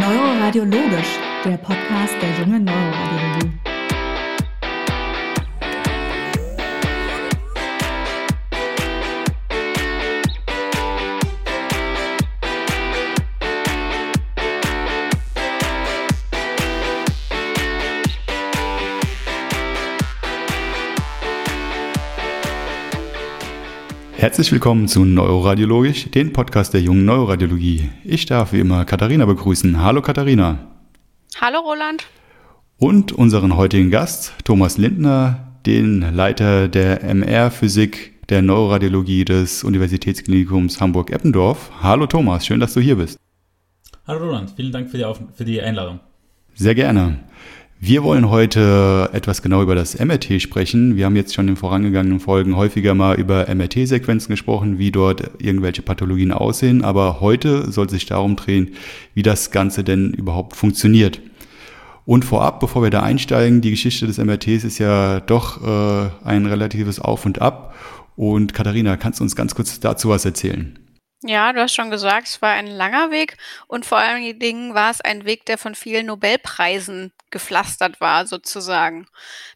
Neuroradiologisch, der Podcast der jungen Neuroradiologie. Herzlich willkommen zu Neuroradiologisch, den Podcast der jungen Neuroradiologie. Ich darf wie immer Katharina begrüßen. Hallo Katharina. Hallo Roland. Und unseren heutigen Gast, Thomas Lindner, den Leiter der MR-Physik der Neuroradiologie des Universitätsklinikums Hamburg-Eppendorf. Hallo Thomas, schön, dass du hier bist. Hallo Roland, vielen Dank für die, Auf für die Einladung. Sehr gerne. Wir wollen heute etwas genau über das MRT sprechen. Wir haben jetzt schon in vorangegangenen Folgen häufiger mal über MRT-Sequenzen gesprochen, wie dort irgendwelche Pathologien aussehen. Aber heute soll sich darum drehen, wie das Ganze denn überhaupt funktioniert. Und vorab, bevor wir da einsteigen, die Geschichte des MRTs ist ja doch äh, ein relatives Auf und Ab. Und Katharina, kannst du uns ganz kurz dazu was erzählen? Ja, du hast schon gesagt, es war ein langer Weg und vor allen Dingen war es ein Weg, der von vielen Nobelpreisen gepflastert war, sozusagen.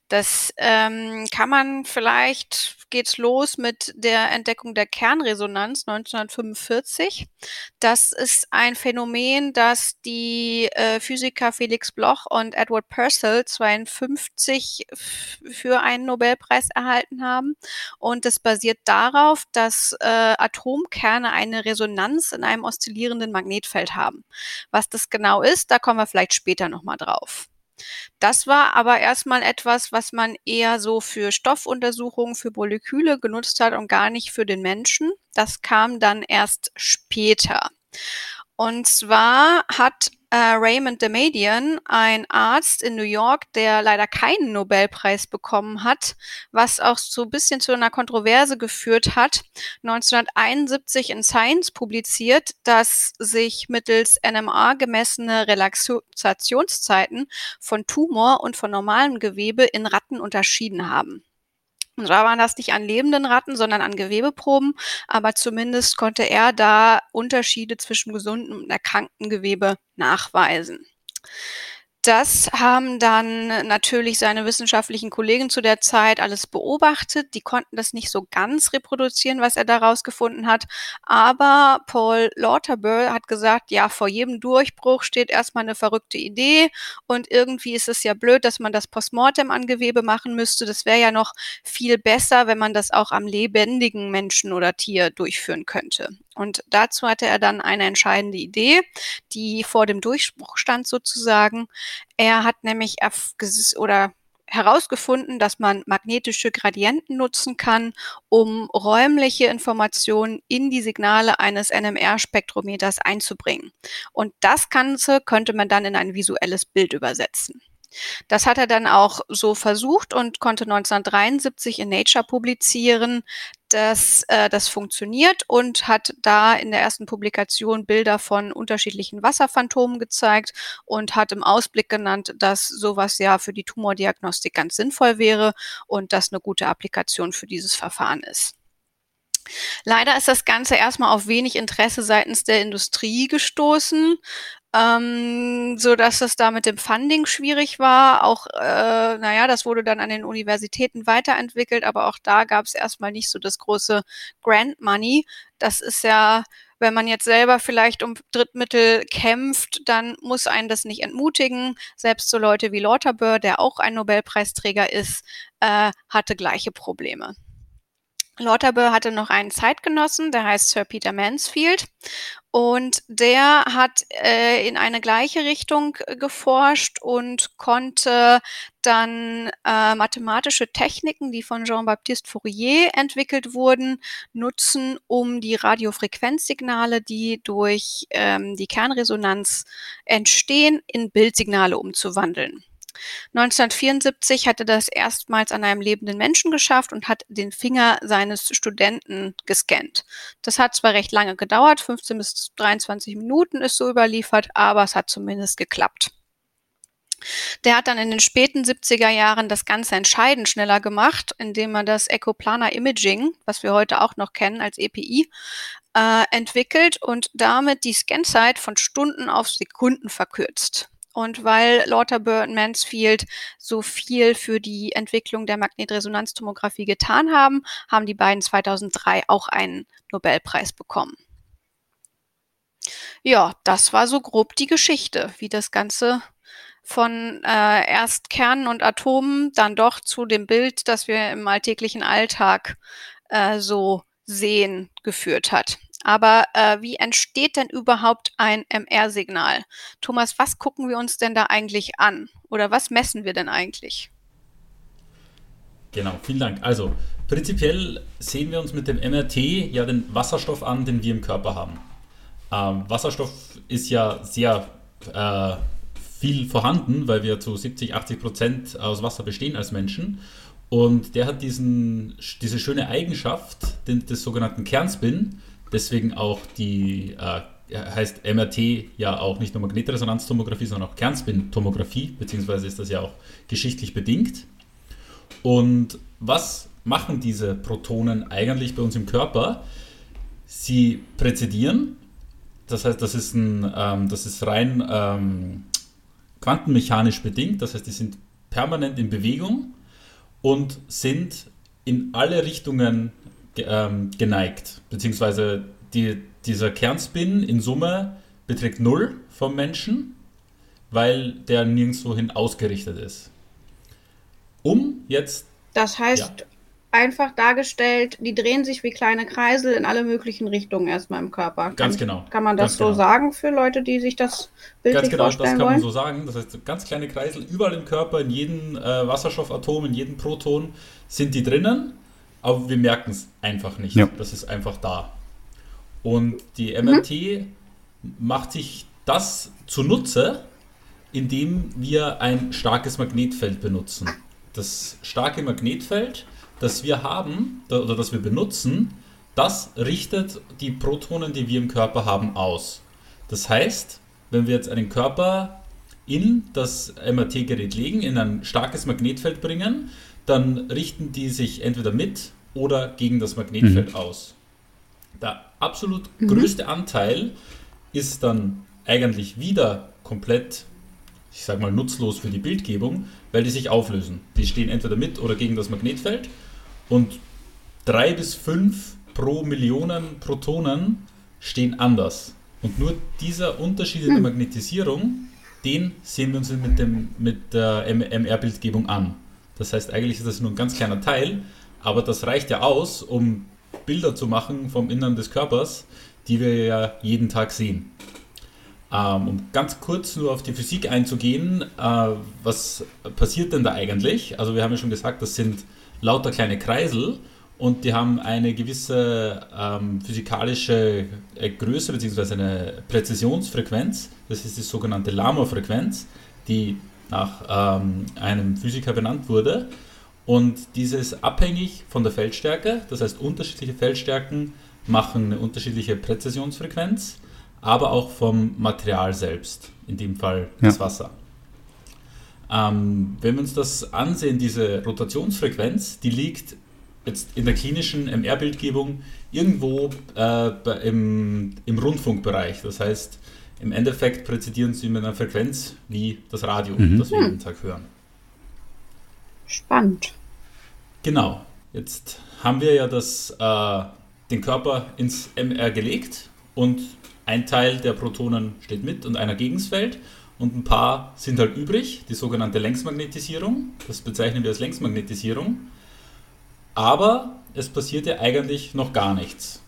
Das ähm, kann man vielleicht geht's los mit der Entdeckung der Kernresonanz 1945. Das ist ein Phänomen, das die äh, Physiker Felix Bloch und Edward Purcell 52 für einen Nobelpreis erhalten haben. Und das basiert darauf, dass äh, Atomkerne eine Resonanz in einem oszillierenden Magnetfeld haben. Was das genau ist, da kommen wir vielleicht später nochmal drauf. Das war aber erstmal etwas, was man eher so für Stoffuntersuchungen, für Moleküle genutzt hat und gar nicht für den Menschen. Das kam dann erst später. Und zwar hat äh, Raymond Damadian, ein Arzt in New York, der leider keinen Nobelpreis bekommen hat, was auch so ein bisschen zu einer Kontroverse geführt hat, 1971 in Science publiziert, dass sich mittels NMA gemessene Relaxationszeiten von Tumor und von normalem Gewebe in Ratten unterschieden haben. Und da waren das nicht an lebenden Ratten, sondern an Gewebeproben. Aber zumindest konnte er da Unterschiede zwischen gesundem und erkranktem Gewebe nachweisen. Das haben dann natürlich seine wissenschaftlichen Kollegen zu der Zeit alles beobachtet. Die konnten das nicht so ganz reproduzieren, was er daraus gefunden hat. Aber Paul Lauterbur hat gesagt, ja, vor jedem Durchbruch steht erstmal eine verrückte Idee und irgendwie ist es ja blöd, dass man das Postmortem an Gewebe machen müsste. Das wäre ja noch viel besser, wenn man das auch am lebendigen Menschen oder Tier durchführen könnte. Und dazu hatte er dann eine entscheidende Idee, die vor dem Durchbruch stand sozusagen. Er hat nämlich oder herausgefunden, dass man magnetische Gradienten nutzen kann, um räumliche Informationen in die Signale eines NMR-Spektrometers einzubringen. Und das Ganze könnte man dann in ein visuelles Bild übersetzen. Das hat er dann auch so versucht und konnte 1973 in Nature publizieren, dass äh, das funktioniert und hat da in der ersten Publikation Bilder von unterschiedlichen Wasserphantomen gezeigt und hat im Ausblick genannt, dass sowas ja für die Tumordiagnostik ganz sinnvoll wäre und das eine gute Applikation für dieses Verfahren ist. Leider ist das Ganze erstmal auf wenig Interesse seitens der Industrie gestoßen ähm, so dass es da mit dem Funding schwierig war. Auch, äh, naja, das wurde dann an den Universitäten weiterentwickelt, aber auch da gab es erstmal nicht so das große Grant Money. Das ist ja, wenn man jetzt selber vielleicht um Drittmittel kämpft, dann muss einen das nicht entmutigen. Selbst so Leute wie Lauterbur, der auch ein Nobelpreisträger ist, äh, hatte gleiche Probleme. Lauterbur hatte noch einen Zeitgenossen, der heißt Sir Peter Mansfield. Und der hat äh, in eine gleiche Richtung äh, geforscht und konnte dann äh, mathematische Techniken, die von Jean-Baptiste Fourier entwickelt wurden, nutzen, um die Radiofrequenzsignale, die durch ähm, die Kernresonanz entstehen, in Bildsignale umzuwandeln. 1974 hat er das erstmals an einem lebenden Menschen geschafft und hat den Finger seines Studenten gescannt. Das hat zwar recht lange gedauert, 15 bis 23 Minuten ist so überliefert, aber es hat zumindest geklappt. Der hat dann in den späten 70er Jahren das Ganze entscheidend schneller gemacht, indem er das Ecoplanar Imaging, was wir heute auch noch kennen als EPI, äh, entwickelt und damit die Scanzeit von Stunden auf Sekunden verkürzt. Und weil Lauterbur und Mansfield so viel für die Entwicklung der Magnetresonanztomographie getan haben, haben die beiden 2003 auch einen Nobelpreis bekommen. Ja, das war so grob die Geschichte, wie das Ganze von äh, erst Kernen und Atomen dann doch zu dem Bild, das wir im alltäglichen Alltag äh, so sehen, geführt hat. Aber äh, wie entsteht denn überhaupt ein MR-Signal? Thomas, was gucken wir uns denn da eigentlich an? Oder was messen wir denn eigentlich? Genau, vielen Dank. Also, prinzipiell sehen wir uns mit dem MRT ja den Wasserstoff an, den wir im Körper haben. Ähm, Wasserstoff ist ja sehr äh, viel vorhanden, weil wir zu 70, 80 Prozent aus Wasser bestehen als Menschen. Und der hat diesen, diese schöne Eigenschaft den, des sogenannten Kernspin, deswegen auch die, äh, heißt MRT ja auch nicht nur Magnetresonanztomographie, sondern auch Kernspintomographie, beziehungsweise ist das ja auch geschichtlich bedingt. Und was machen diese Protonen eigentlich bei uns im Körper? Sie präzidieren, das heißt, das ist, ein, ähm, das ist rein ähm, quantenmechanisch bedingt, das heißt, die sind permanent in Bewegung und sind in alle Richtungen ähm, geneigt, beziehungsweise die, dieser Kernspin in Summe beträgt 0 vom Menschen, weil der nirgendwohin ausgerichtet ist. Um jetzt. Das heißt, ja einfach dargestellt, die drehen sich wie kleine Kreisel in alle möglichen Richtungen erstmal im Körper. Kann, ganz genau. Kann man das so genau. sagen für Leute, die sich das bildlich Ganz genau, vorstellen das kann wollen? man so sagen. Das heißt, ganz kleine Kreisel überall im Körper, in jedem äh, Wasserstoffatom, in jedem Proton sind die drinnen, aber wir merken es einfach nicht. Ja. Das ist einfach da. Und die MRT mhm. macht sich das zunutze, indem wir ein starkes Magnetfeld benutzen. Das starke Magnetfeld das wir haben oder das wir benutzen, das richtet die Protonen, die wir im Körper haben, aus. Das heißt, wenn wir jetzt einen Körper in das MRT-Gerät legen, in ein starkes Magnetfeld bringen, dann richten die sich entweder mit oder gegen das Magnetfeld mhm. aus. Der absolut mhm. größte Anteil ist dann eigentlich wieder komplett, ich sag mal, nutzlos für die Bildgebung, weil die sich auflösen. Die stehen entweder mit oder gegen das Magnetfeld und drei bis fünf pro Millionen Protonen stehen anders. Und nur dieser Unterschied in der hm. Magnetisierung, den sehen wir uns mit, dem, mit der MR-Bildgebung an. Das heißt, eigentlich ist das nur ein ganz kleiner Teil, aber das reicht ja aus, um Bilder zu machen vom Innern des Körpers, die wir ja jeden Tag sehen. Ähm, um ganz kurz nur auf die Physik einzugehen, äh, was passiert denn da eigentlich? Also wir haben ja schon gesagt, das sind lauter kleine Kreisel und die haben eine gewisse ähm, physikalische äh, Größe bzw. eine Präzisionsfrequenz. Das ist die sogenannte Lama-Frequenz, die nach ähm, einem Physiker benannt wurde. Und diese ist abhängig von der Feldstärke. Das heißt, unterschiedliche Feldstärken machen eine unterschiedliche Präzisionsfrequenz, aber auch vom Material selbst, in dem Fall das ja. Wasser. Ähm, wenn wir uns das ansehen, diese Rotationsfrequenz, die liegt jetzt in der klinischen MR-Bildgebung irgendwo äh, im, im Rundfunkbereich. Das heißt, im Endeffekt präzidieren sie mit einer Frequenz wie das Radio, mhm. das wir jeden Tag hören. Spannend. Genau. Jetzt haben wir ja das, äh, den Körper ins MR gelegt und ein Teil der Protonen steht mit und einer gegen das Feld und ein paar sind halt übrig, die sogenannte Längsmagnetisierung. Das bezeichnen wir als Längsmagnetisierung. Aber es passiert ja eigentlich noch gar nichts,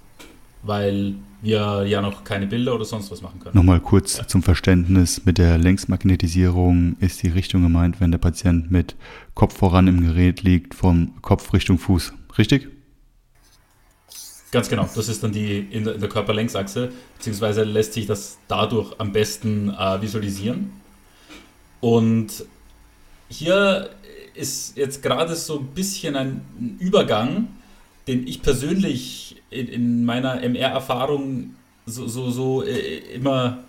weil wir ja noch keine Bilder oder sonst was machen können. Nochmal kurz ja. zum Verständnis: Mit der Längsmagnetisierung ist die Richtung gemeint, wenn der Patient mit Kopf voran im Gerät liegt, vom Kopf Richtung Fuß. Richtig? Ganz genau, das ist dann die in der, Körperlängsachse, beziehungsweise lässt sich das dadurch am besten äh, visualisieren. Und hier ist jetzt gerade so ein bisschen ein Übergang, den ich persönlich in, in meiner MR-Erfahrung so, so, so äh, immer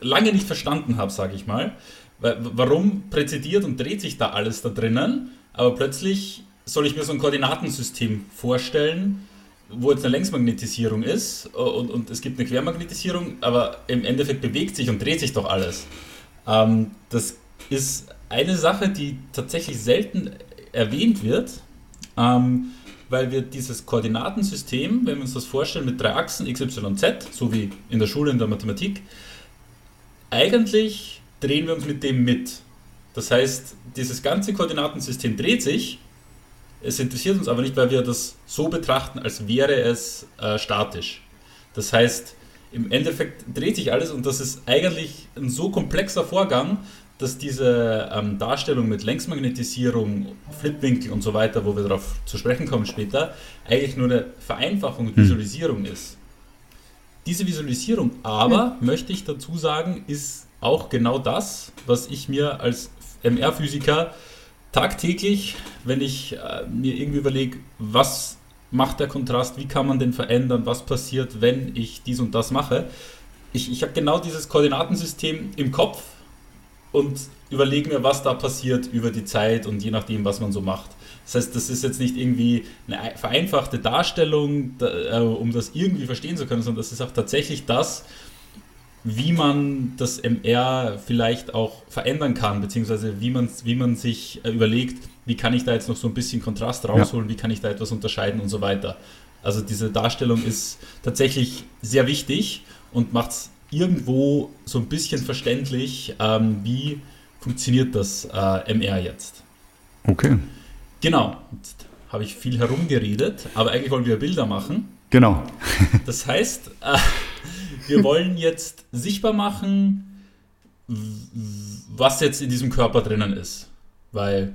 lange nicht verstanden habe, sage ich mal. warum präzidiert und dreht sich da alles da drinnen, aber plötzlich soll ich mir so ein Koordinatensystem vorstellen, wo jetzt eine Längsmagnetisierung ist und, und es gibt eine Quermagnetisierung, aber im Endeffekt bewegt sich und dreht sich doch alles. Ähm, das ist eine Sache, die tatsächlich selten erwähnt wird, ähm, weil wir dieses Koordinatensystem, wenn wir uns das vorstellen mit drei Achsen x, y, z, so wie in der Schule in der Mathematik, eigentlich drehen wir uns mit dem mit. Das heißt, dieses ganze Koordinatensystem dreht sich, es interessiert uns aber nicht, weil wir das so betrachten, als wäre es äh, statisch. Das heißt, im Endeffekt dreht sich alles und das ist eigentlich ein so komplexer Vorgang, dass diese ähm, Darstellung mit Längsmagnetisierung, Flipwinkel und so weiter, wo wir darauf zu sprechen kommen später, eigentlich nur eine Vereinfachung und hm. Visualisierung ist. Diese Visualisierung aber, hm. möchte ich dazu sagen, ist auch genau das, was ich mir als MR-Physiker tagtäglich, wenn ich äh, mir irgendwie überlege, was macht der Kontrast, wie kann man den verändern, was passiert, wenn ich dies und das mache. Ich, ich habe genau dieses Koordinatensystem im Kopf und überlege mir, was da passiert über die Zeit und je nachdem, was man so macht. Das heißt, das ist jetzt nicht irgendwie eine vereinfachte Darstellung, da, äh, um das irgendwie verstehen zu können, sondern das ist auch tatsächlich das, wie man das MR vielleicht auch verändern kann, beziehungsweise wie man, wie man sich äh, überlegt, wie kann ich da jetzt noch so ein bisschen Kontrast rausholen, ja. wie kann ich da etwas unterscheiden und so weiter. Also diese Darstellung ist tatsächlich sehr wichtig und macht es irgendwo so ein bisschen verständlich, ähm, wie funktioniert das äh, MR jetzt. Okay. Genau, jetzt habe ich viel herumgeredet, aber eigentlich wollen wir Bilder machen. Genau. das heißt, äh, wir wollen jetzt sichtbar machen, was jetzt in diesem Körper drinnen ist. Weil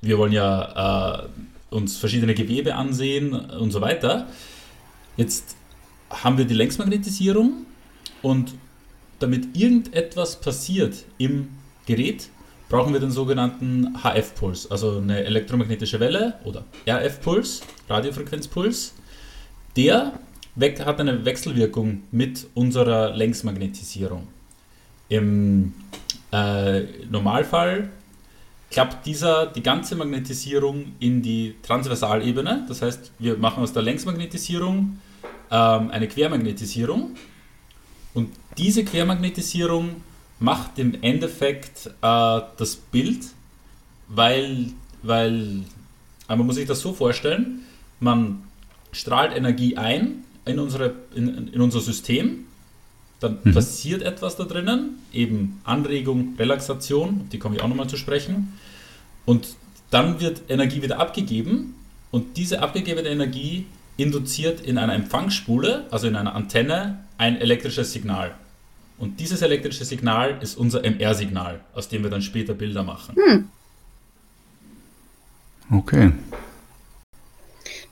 wir wollen ja äh, uns verschiedene Gewebe ansehen und so weiter. Jetzt haben wir die Längsmagnetisierung und damit irgendetwas passiert im Gerät, brauchen wir den sogenannten HF-Puls, also eine elektromagnetische Welle oder RF-Puls, Radiofrequenzpuls. Der hat eine Wechselwirkung mit unserer Längsmagnetisierung. Im äh, Normalfall klappt dieser die ganze Magnetisierung in die Transversalebene. Das heißt, wir machen aus der Längsmagnetisierung ähm, eine Quermagnetisierung. Und diese Quermagnetisierung macht im Endeffekt äh, das Bild, weil, weil man muss sich das so vorstellen, man strahlt Energie ein in, unsere, in, in unser System, dann mhm. passiert etwas da drinnen, eben Anregung, Relaxation, die komme ich auch nochmal zu sprechen. Und dann wird Energie wieder abgegeben und diese abgegebene Energie induziert in einer Empfangsspule, also in einer Antenne, ein elektrisches Signal. Und dieses elektrische Signal ist unser MR-Signal, aus dem wir dann später Bilder machen. Hm. Okay.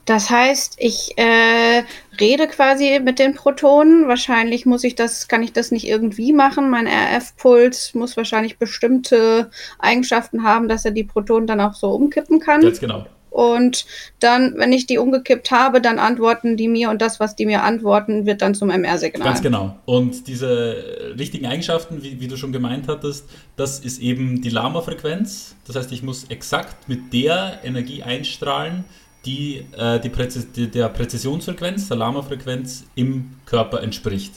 Das heißt, ich äh, rede quasi mit den Protonen. Wahrscheinlich muss ich das, kann ich das nicht irgendwie machen. Mein RF-Puls muss wahrscheinlich bestimmte Eigenschaften haben, dass er die Protonen dann auch so umkippen kann. Ganz genau. Und dann, wenn ich die umgekippt habe, dann antworten die mir und das, was die mir antworten, wird dann zum MR-Signal. Ganz genau. Und diese richtigen Eigenschaften, wie, wie, du schon gemeint hattest, das ist eben die Lama-Frequenz. Das heißt, ich muss exakt mit der Energie einstrahlen, die, äh, die Präzis die, der Präzisionsfrequenz, der Lama-Frequenz im Körper entspricht.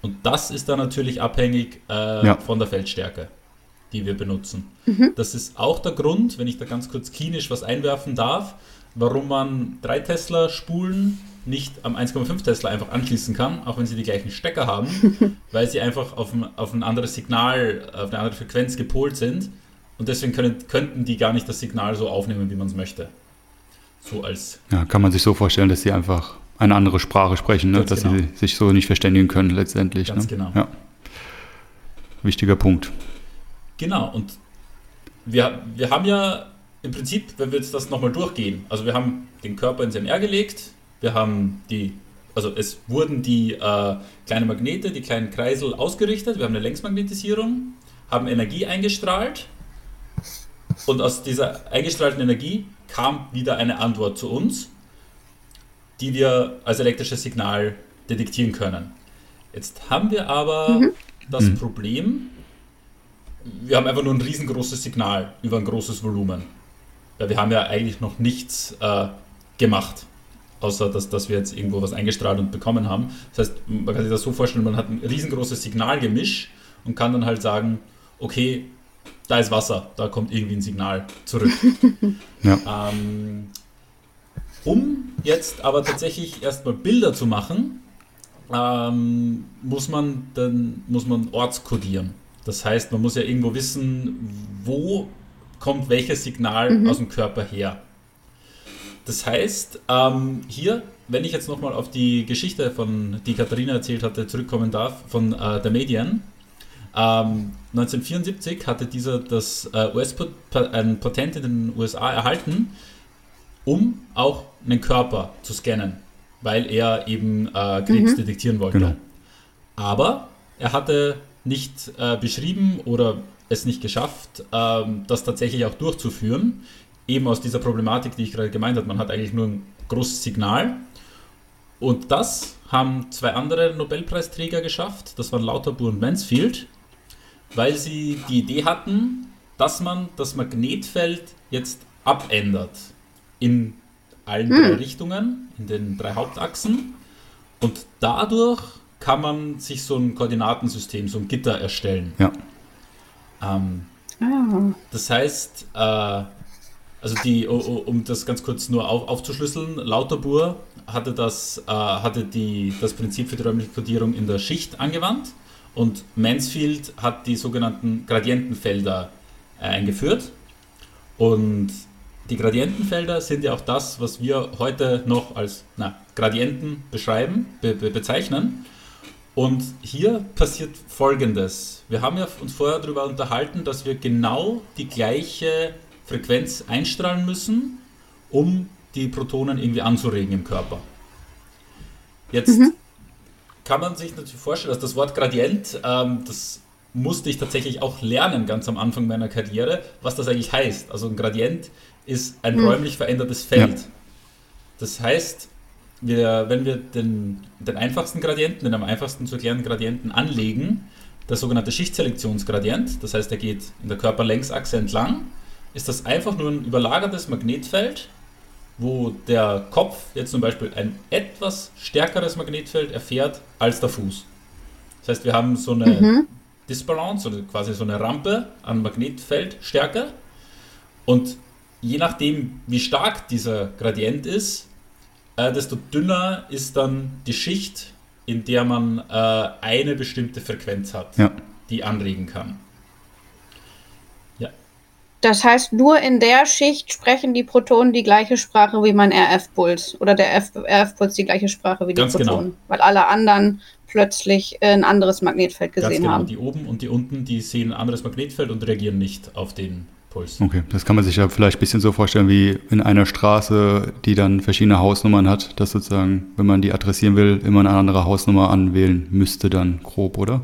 Und das ist dann natürlich abhängig äh, ja. von der Feldstärke, die wir benutzen. Mhm. Das ist auch der Grund, wenn ich da ganz kurz klinisch was einwerfen darf, warum man 3 Tesla Spulen nicht am 1,5 Tesla einfach anschließen kann, auch wenn sie die gleichen Stecker haben, weil sie einfach auf ein, auf ein anderes Signal, auf eine andere Frequenz gepolt sind. Und deswegen können, könnten die gar nicht das Signal so aufnehmen, wie man es möchte. So als. Ja, kann man sich so vorstellen, dass sie einfach eine andere Sprache sprechen, ne? dass genau. sie sich so nicht verständigen können letztendlich. Ganz ne? genau. Ja. Wichtiger Punkt. Genau, und wir, wir haben ja im Prinzip, wenn wir jetzt das nochmal durchgehen, also wir haben den Körper ins MR gelegt, wir haben die, also es wurden die äh, kleinen Magnete, die kleinen Kreisel ausgerichtet, wir haben eine Längsmagnetisierung, haben Energie eingestrahlt und aus dieser eingestrahlten Energie kam wieder eine Antwort zu uns, die wir als elektrisches Signal detektieren können. Jetzt haben wir aber mhm. das mhm. Problem, wir haben einfach nur ein riesengroßes Signal über ein großes Volumen. Weil wir haben ja eigentlich noch nichts äh, gemacht, außer dass, dass wir jetzt irgendwo was eingestrahlt und bekommen haben. Das heißt, man kann sich das so vorstellen, man hat ein riesengroßes Signalgemisch und kann dann halt sagen, okay, da ist Wasser, da kommt irgendwie ein Signal zurück. ja. ähm, um jetzt aber tatsächlich erstmal Bilder zu machen, ähm, muss man dann muss man ortskodieren. Das heißt, man muss ja irgendwo wissen, wo kommt welches Signal mhm. aus dem Körper her. Das heißt, ähm, hier, wenn ich jetzt nochmal auf die Geschichte von, die Katharina erzählt hatte, zurückkommen darf, von äh, der Medien. Ähm, 1974 hatte dieser das äh, US-Patent -Pot in den USA erhalten, um auch einen Körper zu scannen, weil er eben äh, Krebs mhm. detektieren wollte. Genau. Aber er hatte nicht äh, beschrieben oder es nicht geschafft, ähm, das tatsächlich auch durchzuführen. Eben aus dieser Problematik, die ich gerade gemeint habe. Man hat eigentlich nur ein großes Signal. Und das haben zwei andere Nobelpreisträger geschafft. Das waren Lauterbur und Mansfield, weil sie die Idee hatten, dass man das Magnetfeld jetzt abändert in allen hm. drei Richtungen, in den drei Hauptachsen. Und dadurch kann man sich so ein Koordinatensystem, so ein Gitter erstellen. Ja. Ähm, ah. Das heißt, äh, also die, um das ganz kurz nur auf, aufzuschlüsseln, Lauterbur hatte das, äh, hatte die, das Prinzip für die räumliche Kodierung in der Schicht angewandt und Mansfield hat die sogenannten Gradientenfelder äh, eingeführt. Und die Gradientenfelder sind ja auch das, was wir heute noch als na, Gradienten beschreiben, be, be, bezeichnen. Und hier passiert Folgendes. Wir haben ja uns vorher darüber unterhalten, dass wir genau die gleiche Frequenz einstrahlen müssen, um die Protonen irgendwie anzuregen im Körper. Jetzt mhm. kann man sich natürlich vorstellen, dass das Wort Gradient, ähm, das musste ich tatsächlich auch lernen ganz am Anfang meiner Karriere, was das eigentlich heißt. Also ein Gradient ist ein mhm. räumlich verändertes Feld. Ja. Das heißt, wir, wenn wir den, den einfachsten Gradienten, den am einfachsten zu erklärenden Gradienten anlegen, der sogenannte Schichtselektionsgradient, das heißt, er geht in der Körperlängsachse entlang, ist das einfach nur ein überlagertes Magnetfeld, wo der Kopf jetzt zum Beispiel ein etwas stärkeres Magnetfeld erfährt als der Fuß. Das heißt, wir haben so eine mhm. Disbalance oder quasi so eine Rampe an Magnetfeldstärke und je nachdem, wie stark dieser Gradient ist, äh, desto dünner ist dann die Schicht, in der man äh, eine bestimmte Frequenz hat, ja. die anregen kann. Ja. Das heißt, nur in der Schicht sprechen die Protonen die gleiche Sprache wie mein RF-Puls oder der RF-Puls die gleiche Sprache wie die Ganz genau. Protonen, genau. weil alle anderen plötzlich ein anderes Magnetfeld gesehen Ganz genau. haben. Die oben und die unten, die sehen ein anderes Magnetfeld und reagieren nicht auf den Puls. Okay, das kann man sich ja vielleicht ein bisschen so vorstellen wie in einer Straße, die dann verschiedene Hausnummern hat, dass sozusagen, wenn man die adressieren will, immer eine andere Hausnummer anwählen müsste dann grob, oder?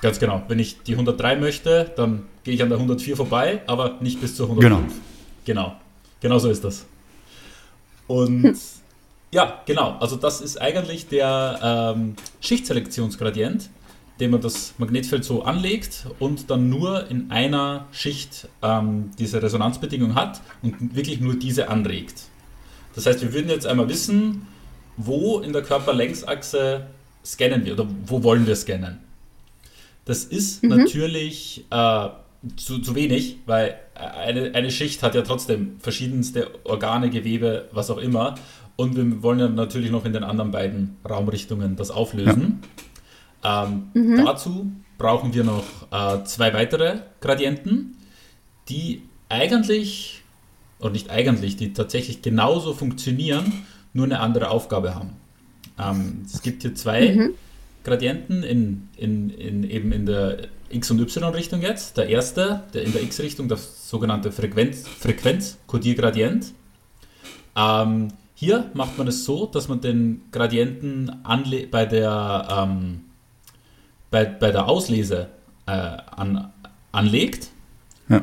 Ganz genau. Wenn ich die 103 möchte, dann gehe ich an der 104 vorbei, aber nicht bis zur 105. Genau. Genau. Genau so ist das. Und hm. ja, genau. Also das ist eigentlich der ähm, Schichtselektionsgradient dem man das Magnetfeld so anlegt und dann nur in einer Schicht ähm, diese Resonanzbedingung hat und wirklich nur diese anregt. Das heißt, wir würden jetzt einmal wissen, wo in der Körperlängsachse scannen wir oder wo wollen wir scannen. Das ist mhm. natürlich äh, zu, zu wenig, weil eine, eine Schicht hat ja trotzdem verschiedenste Organe, Gewebe, was auch immer. Und wir wollen ja natürlich noch in den anderen beiden Raumrichtungen das auflösen. Ja. Ähm, mhm. Dazu brauchen wir noch äh, zwei weitere Gradienten, die eigentlich, oder nicht eigentlich, die tatsächlich genauso funktionieren, nur eine andere Aufgabe haben. Ähm, es gibt hier zwei mhm. Gradienten in, in, in, eben in der X- und Y-Richtung jetzt. Der erste, der in der X-Richtung, das sogenannte Frequenz, Frequenzkodiergradient. Ähm, hier macht man es so, dass man den Gradienten bei der ähm, bei, bei der Auslese äh, an, anlegt. Ja.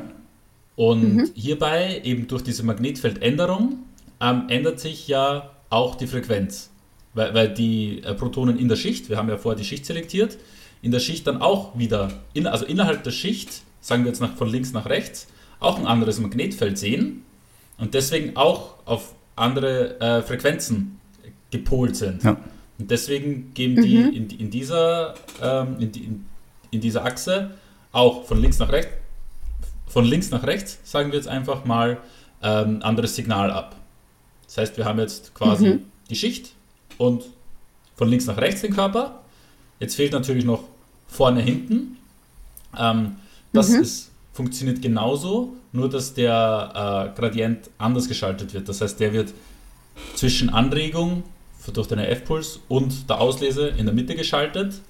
Und mhm. hierbei eben durch diese Magnetfeldänderung ähm, ändert sich ja auch die Frequenz. Weil, weil die äh, Protonen in der Schicht, wir haben ja vorher die Schicht selektiert, in der Schicht dann auch wieder, in, also innerhalb der Schicht, sagen wir jetzt nach, von links nach rechts, auch ein anderes Magnetfeld sehen und deswegen auch auf andere äh, Frequenzen gepolt sind. Ja. Und deswegen geben die mhm. in, in, dieser, ähm, in, in, in, dieser Achse auch von links nach rechts, von links nach rechts, sagen wir jetzt einfach mal, ähm, anderes Signal ab. Das heißt, wir haben jetzt quasi mhm. die Schicht und von links nach rechts den Körper. Jetzt fehlt natürlich noch vorne, hinten. Ähm, das mhm. ist, funktioniert genauso, nur dass der äh, Gradient anders geschaltet wird. Das heißt, der wird zwischen Anregung durch den F-Puls und der Auslese in der Mitte geschaltet.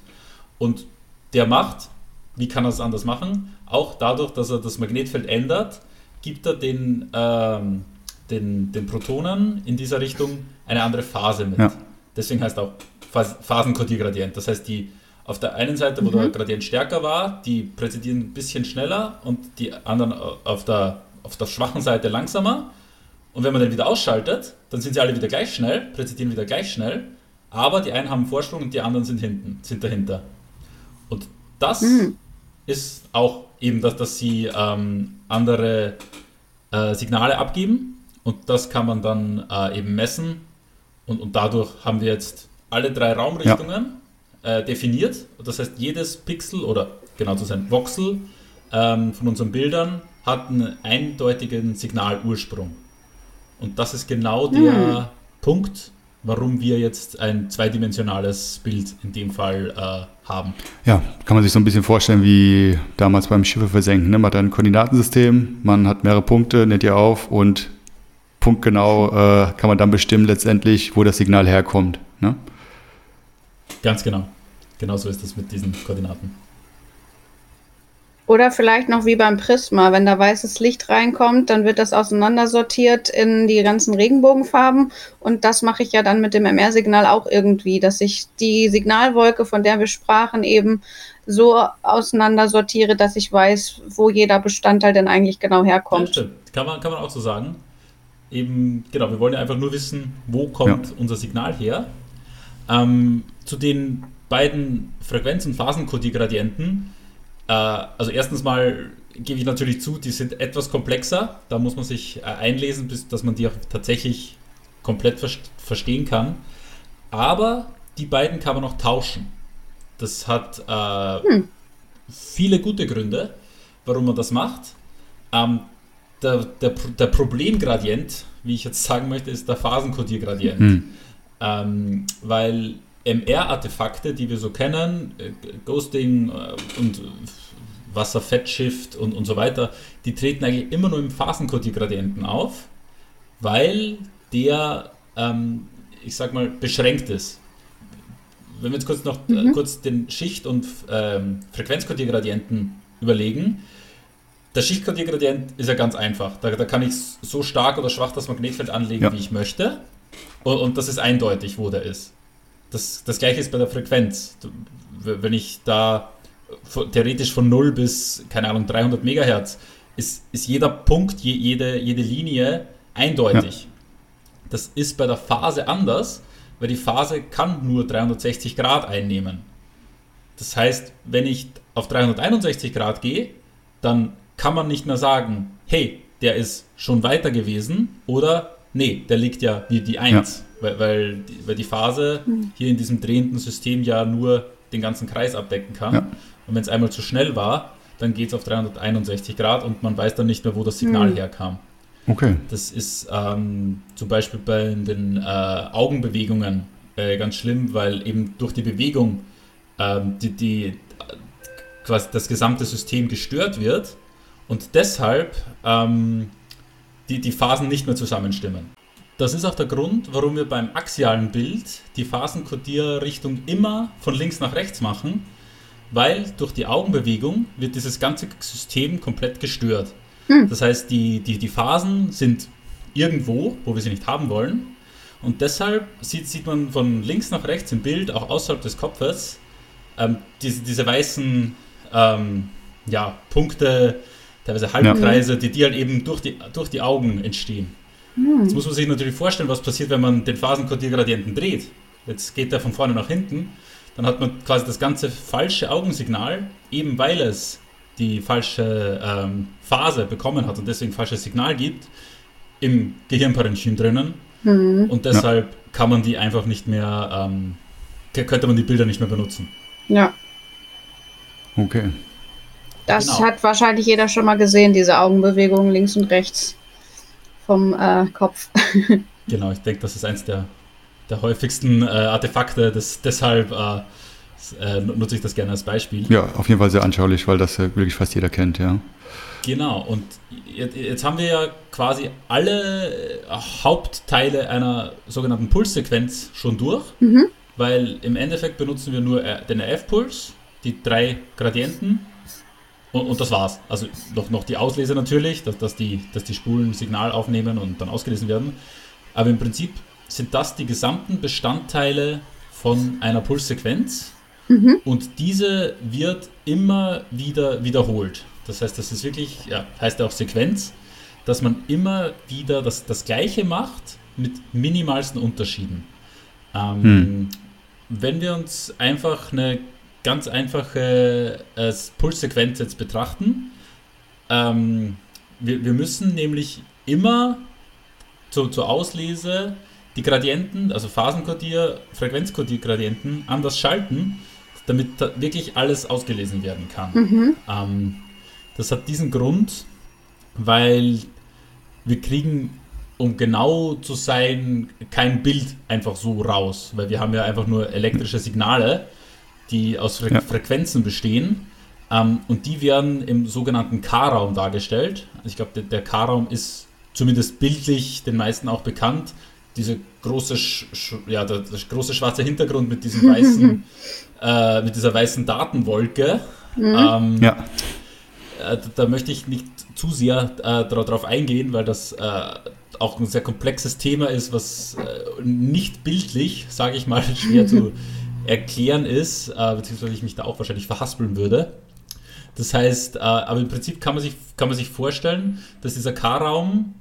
Und der macht, wie kann er es anders machen? Auch dadurch, dass er das Magnetfeld ändert, gibt er den, ähm, den, den Protonen in dieser Richtung eine andere Phase mit. Ja. Deswegen heißt auch Phasenkodiergradient. Das heißt, die auf der einen Seite, wo mhm. der Gradient stärker war, die präzidieren ein bisschen schneller und die anderen auf der, auf der schwachen Seite langsamer. Und wenn man den wieder ausschaltet, dann sind sie alle wieder gleich schnell, präzidieren wieder gleich schnell, aber die einen haben Vorsprung und die anderen sind hinten, sind dahinter. Und das mhm. ist auch eben, dass, dass sie ähm, andere äh, Signale abgeben und das kann man dann äh, eben messen und, und dadurch haben wir jetzt alle drei Raumrichtungen ja. äh, definiert. Das heißt, jedes Pixel oder genau zu sein Voxel ähm, von unseren Bildern hat einen eindeutigen Signalursprung. Und das ist genau der hm. Punkt, warum wir jetzt ein zweidimensionales Bild in dem Fall äh, haben. Ja, kann man sich so ein bisschen vorstellen wie damals beim Schiffe versenken. Ne? Man hat ein Koordinatensystem, man hat mehrere Punkte, nennt ihr auf und punktgenau äh, kann man dann bestimmen letztendlich, wo das Signal herkommt. Ne? Ganz genau. Genauso ist das mit diesen Koordinaten. Oder vielleicht noch wie beim Prisma, wenn da weißes Licht reinkommt, dann wird das auseinandersortiert in die ganzen Regenbogenfarben und das mache ich ja dann mit dem MR-Signal auch irgendwie, dass ich die Signalwolke, von der wir sprachen, eben so auseinandersortiere, dass ich weiß, wo jeder Bestandteil denn eigentlich genau herkommt. Ja, stimmt. Kann man, kann man auch so sagen. Eben, genau, wir wollen ja einfach nur wissen, wo kommt ja. unser Signal her. Ähm, zu den beiden Frequenz- und Phasenkodiergradienten also erstens mal gebe ich natürlich zu, die sind etwas komplexer. Da muss man sich äh, einlesen, bis dass man die auch tatsächlich komplett ver verstehen kann. Aber die beiden kann man auch tauschen. Das hat äh, hm. viele gute Gründe, warum man das macht. Ähm, der, der, der, Problemgradient, wie ich jetzt sagen möchte, ist der Phasenkodiergradient. Hm. Ähm, weil MR-Artefakte, die wir so kennen, äh, Ghosting äh, und Wasserfettshift und, und so weiter, die treten eigentlich immer nur im Phasenkodiergradienten auf, weil der, ähm, ich sag mal, beschränkt ist. Wenn wir jetzt kurz noch äh, mhm. äh, kurz den Schicht- und ähm, Frequenzkodiergradienten überlegen, der Schichtkodiergradient ist ja ganz einfach. Da, da, kann ich so stark oder schwach das Magnetfeld anlegen, ja. wie ich möchte. Und, und das ist eindeutig, wo der ist. Das, das gleiche ist bei der Frequenz. Wenn ich da theoretisch von 0 bis, keine Ahnung, 300 Megahertz, ist, ist jeder Punkt, je, jede, jede Linie eindeutig. Ja. Das ist bei der Phase anders, weil die Phase kann nur 360 Grad einnehmen. Das heißt, wenn ich auf 361 Grad gehe, dann kann man nicht mehr sagen, hey, der ist schon weiter gewesen oder nee, der liegt ja wie die 1. Ja weil, weil, die, weil die Phase hm. hier in diesem drehenden System ja nur den ganzen Kreis abdecken kann. Ja. Und wenn es einmal zu schnell war, dann geht es auf 361 Grad und man weiß dann nicht mehr, wo das Signal mhm. herkam. Okay. Das ist ähm, zum Beispiel bei den äh, Augenbewegungen äh, ganz schlimm, weil eben durch die Bewegung ähm, die, die, quasi das gesamte System gestört wird und deshalb ähm, die, die Phasen nicht mehr zusammenstimmen. Das ist auch der Grund, warum wir beim axialen Bild die Phasenkodierrichtung immer von links nach rechts machen, weil durch die Augenbewegung wird dieses ganze System komplett gestört. Hm. Das heißt, die, die, die Phasen sind irgendwo, wo wir sie nicht haben wollen. Und deshalb sieht, sieht man von links nach rechts im Bild, auch außerhalb des Kopfes, ähm, diese, diese weißen ähm, ja, Punkte, teilweise Halbkreise, ja. die, die halt eben durch die, durch die Augen entstehen. Hm. Jetzt muss man sich natürlich vorstellen, was passiert, wenn man den Phasenkodiergradienten dreht. Jetzt geht der von vorne nach hinten. dann hat man quasi das ganze falsche Augensignal, eben weil es die falsche ähm, Phase bekommen hat und deswegen falsches Signal gibt, im Gehirnparenchym drinnen. Mhm. Und deshalb ja. kann man die einfach nicht mehr, ähm, könnte man die Bilder nicht mehr benutzen. Ja. Okay. Das genau. hat wahrscheinlich jeder schon mal gesehen, diese Augenbewegungen links und rechts vom äh, Kopf. genau, ich denke, das ist eins der, der häufigsten äh, Artefakte, das, deshalb äh, äh, nutze ich das gerne als Beispiel. Ja, auf jeden Fall sehr anschaulich, weil das wirklich fast jeder kennt, ja. Genau, und jetzt, jetzt haben wir ja quasi alle äh, Hauptteile einer sogenannten Pulssequenz schon durch, mhm. weil im Endeffekt benutzen wir nur äh, den RF-Puls, die drei Gradienten und, und, das war's. Also noch, noch die Auslese natürlich, dass, dass, die, dass die Spulen Signal aufnehmen und dann ausgelesen werden. Aber im Prinzip sind das die gesamten Bestandteile von einer Pulssequenz mhm. und diese wird immer wieder wiederholt. Das heißt, das ist wirklich, ja, heißt ja auch Sequenz, dass man immer wieder das, das Gleiche macht mit minimalsten Unterschieden. Ähm, hm. Wenn wir uns einfach eine ganz einfache äh, Pulssequenz jetzt betrachten, ähm, wir, wir müssen nämlich immer zu, zur Auslese die Gradienten, also Phasenkodier, Frequenzkodiergradienten anders schalten, damit da wirklich alles ausgelesen werden kann. Mhm. Ähm, das hat diesen Grund, weil wir kriegen, um genau zu sein, kein Bild einfach so raus, weil wir haben ja einfach nur elektrische Signale, die aus Fre ja. Frequenzen bestehen. Ähm, und die werden im sogenannten K-Raum dargestellt. Also ich glaube, der, der K-Raum ist zumindest bildlich den meisten auch bekannt. Diese große, ja, der, der große schwarze Hintergrund mit diesem weißen, äh, mit dieser weißen Datenwolke. Mhm. Ähm, ja äh, da möchte ich nicht zu sehr äh, darauf eingehen, weil das äh, auch ein sehr komplexes Thema ist, was äh, nicht bildlich, sage ich mal, schwer zu erklären ist, äh, beziehungsweise ich mich da auch wahrscheinlich verhaspeln würde. Das heißt, äh, aber im Prinzip kann man sich, kann man sich vorstellen, dass dieser K-Raum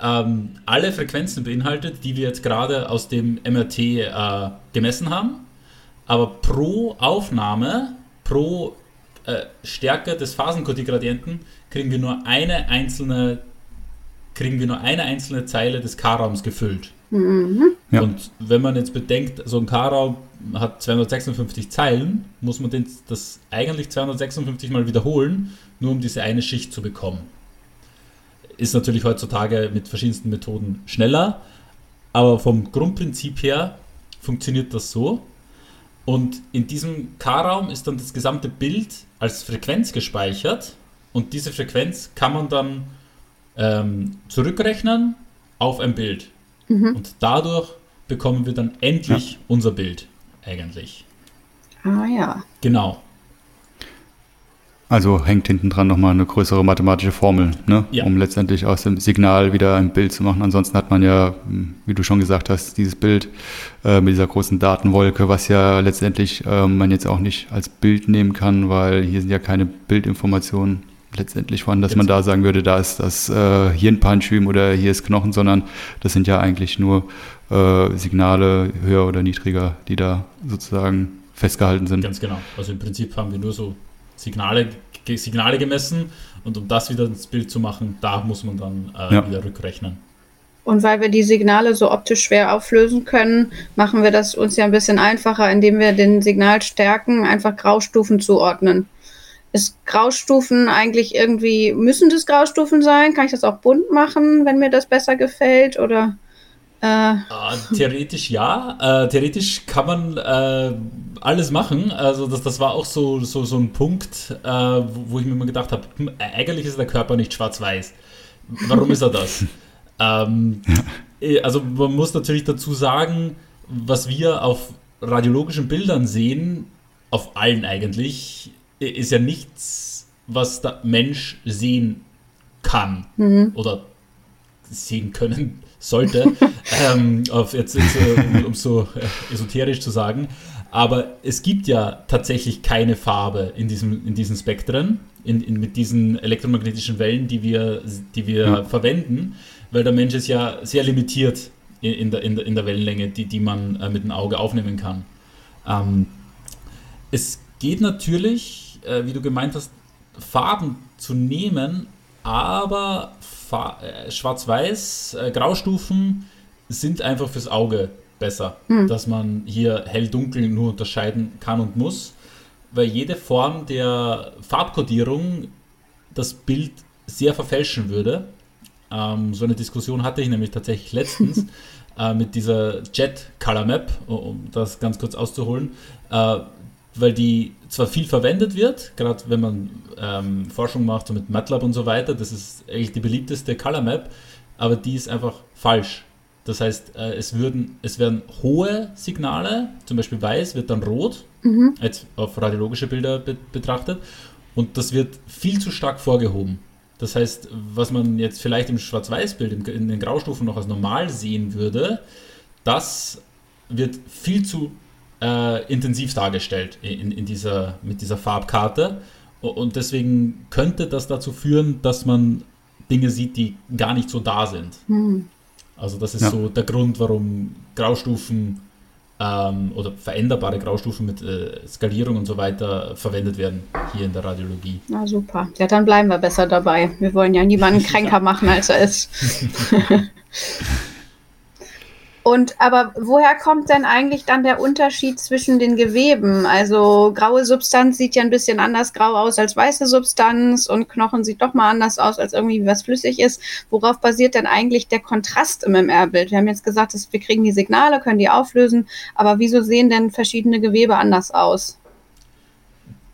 ähm, alle Frequenzen beinhaltet, die wir jetzt gerade aus dem MRT gemessen haben. Aber pro Aufnahme, pro äh, Stärke des Phasenkodiergradienten kriegen wir nur eine einzelne kriegen wir nur eine einzelne Zeile des K-Raums gefüllt. Mhm. Ja. Und wenn man jetzt bedenkt, so ein K-Raum hat 256 Zeilen, muss man den, das eigentlich 256 mal wiederholen, nur um diese eine Schicht zu bekommen. Ist natürlich heutzutage mit verschiedensten Methoden schneller, aber vom Grundprinzip her funktioniert das so. Und in diesem K-Raum ist dann das gesamte Bild als Frequenz gespeichert und diese Frequenz kann man dann ähm, zurückrechnen auf ein Bild. Mhm. Und dadurch bekommen wir dann endlich ja. unser Bild eigentlich. Ah ja. Genau. Also hängt hinten dran nochmal eine größere mathematische Formel, ne? Ja. um letztendlich aus dem Signal wieder ein Bild zu machen. Ansonsten hat man ja, wie du schon gesagt hast, dieses Bild äh, mit dieser großen Datenwolke, was ja letztendlich äh, man jetzt auch nicht als Bild nehmen kann, weil hier sind ja keine Bildinformationen letztendlich vorhanden, dass jetzt. man da sagen würde, da ist das äh, Hirnparenchym oder hier ist Knochen, sondern das sind ja eigentlich nur äh, Signale höher oder niedriger, die da sozusagen festgehalten sind. Ganz genau. Also im Prinzip haben wir nur so Signale, Signale gemessen und um das wieder ins Bild zu machen, da muss man dann äh, ja. wieder rückrechnen. Und weil wir die Signale so optisch schwer auflösen können, machen wir das uns ja ein bisschen einfacher, indem wir den Signalstärken einfach Graustufen zuordnen. Ist Graustufen eigentlich irgendwie, müssen das Graustufen sein? Kann ich das auch bunt machen, wenn mir das besser gefällt? Oder äh. Uh, theoretisch ja. Uh, theoretisch kann man uh, alles machen. Also das, das war auch so, so, so ein Punkt, wo, wo, ich mir immer gedacht habe, hm, eigentlich ist der Körper nicht schwarz-weiß. Warum ist er das? ähm, eh, also man muss natürlich dazu sagen, was wir auf radiologischen Bildern sehen, auf allen eigentlich, ist ja nichts, was der Mensch sehen kann mhm. oder sehen können sollte, ähm, auf jetzt, jetzt um, um so äh, esoterisch zu sagen. Aber es gibt ja tatsächlich keine Farbe in, diesem, in diesen Spektren, in, in, mit diesen elektromagnetischen Wellen, die wir, die wir ja. verwenden, weil der Mensch ist ja sehr limitiert in, in, der, in, der, in der Wellenlänge, die, die man äh, mit dem Auge aufnehmen kann. Ähm, es geht natürlich, äh, wie du gemeint hast, Farben zu nehmen, aber äh, Schwarz-Weiß, äh, Graustufen sind einfach fürs Auge besser, hm. dass man hier hell-dunkel nur unterscheiden kann und muss, weil jede Form der Farbkodierung das Bild sehr verfälschen würde. Ähm, so eine Diskussion hatte ich nämlich tatsächlich letztens äh, mit dieser Jet Color Map, um das ganz kurz auszuholen, äh, weil die zwar viel verwendet wird, gerade wenn man ähm, Forschung macht so mit MATLAB und so weiter, das ist eigentlich die beliebteste Color Map, aber die ist einfach falsch. Das heißt, äh, es, würden, es werden hohe Signale, zum Beispiel weiß, wird dann rot, mhm. jetzt auf radiologische Bilder be betrachtet, und das wird viel zu stark vorgehoben. Das heißt, was man jetzt vielleicht im Schwarz-Weiß-Bild, in den Graustufen noch als normal sehen würde, das wird viel zu äh, intensiv dargestellt in, in dieser, mit dieser Farbkarte. Und deswegen könnte das dazu führen, dass man Dinge sieht, die gar nicht so da sind. Mhm. Also das ist ja. so der Grund, warum Graustufen ähm, oder veränderbare Graustufen mit äh, Skalierung und so weiter verwendet werden hier in der Radiologie. Na super. Ja, dann bleiben wir besser dabei. Wir wollen ja niemanden kränker machen, als er ist. Und aber woher kommt denn eigentlich dann der Unterschied zwischen den Geweben? Also graue Substanz sieht ja ein bisschen anders grau aus als weiße Substanz und Knochen sieht doch mal anders aus als irgendwie was flüssig ist. Worauf basiert denn eigentlich der Kontrast im MR-Bild? Wir haben jetzt gesagt, dass wir kriegen die Signale, können die auflösen, aber wieso sehen denn verschiedene Gewebe anders aus?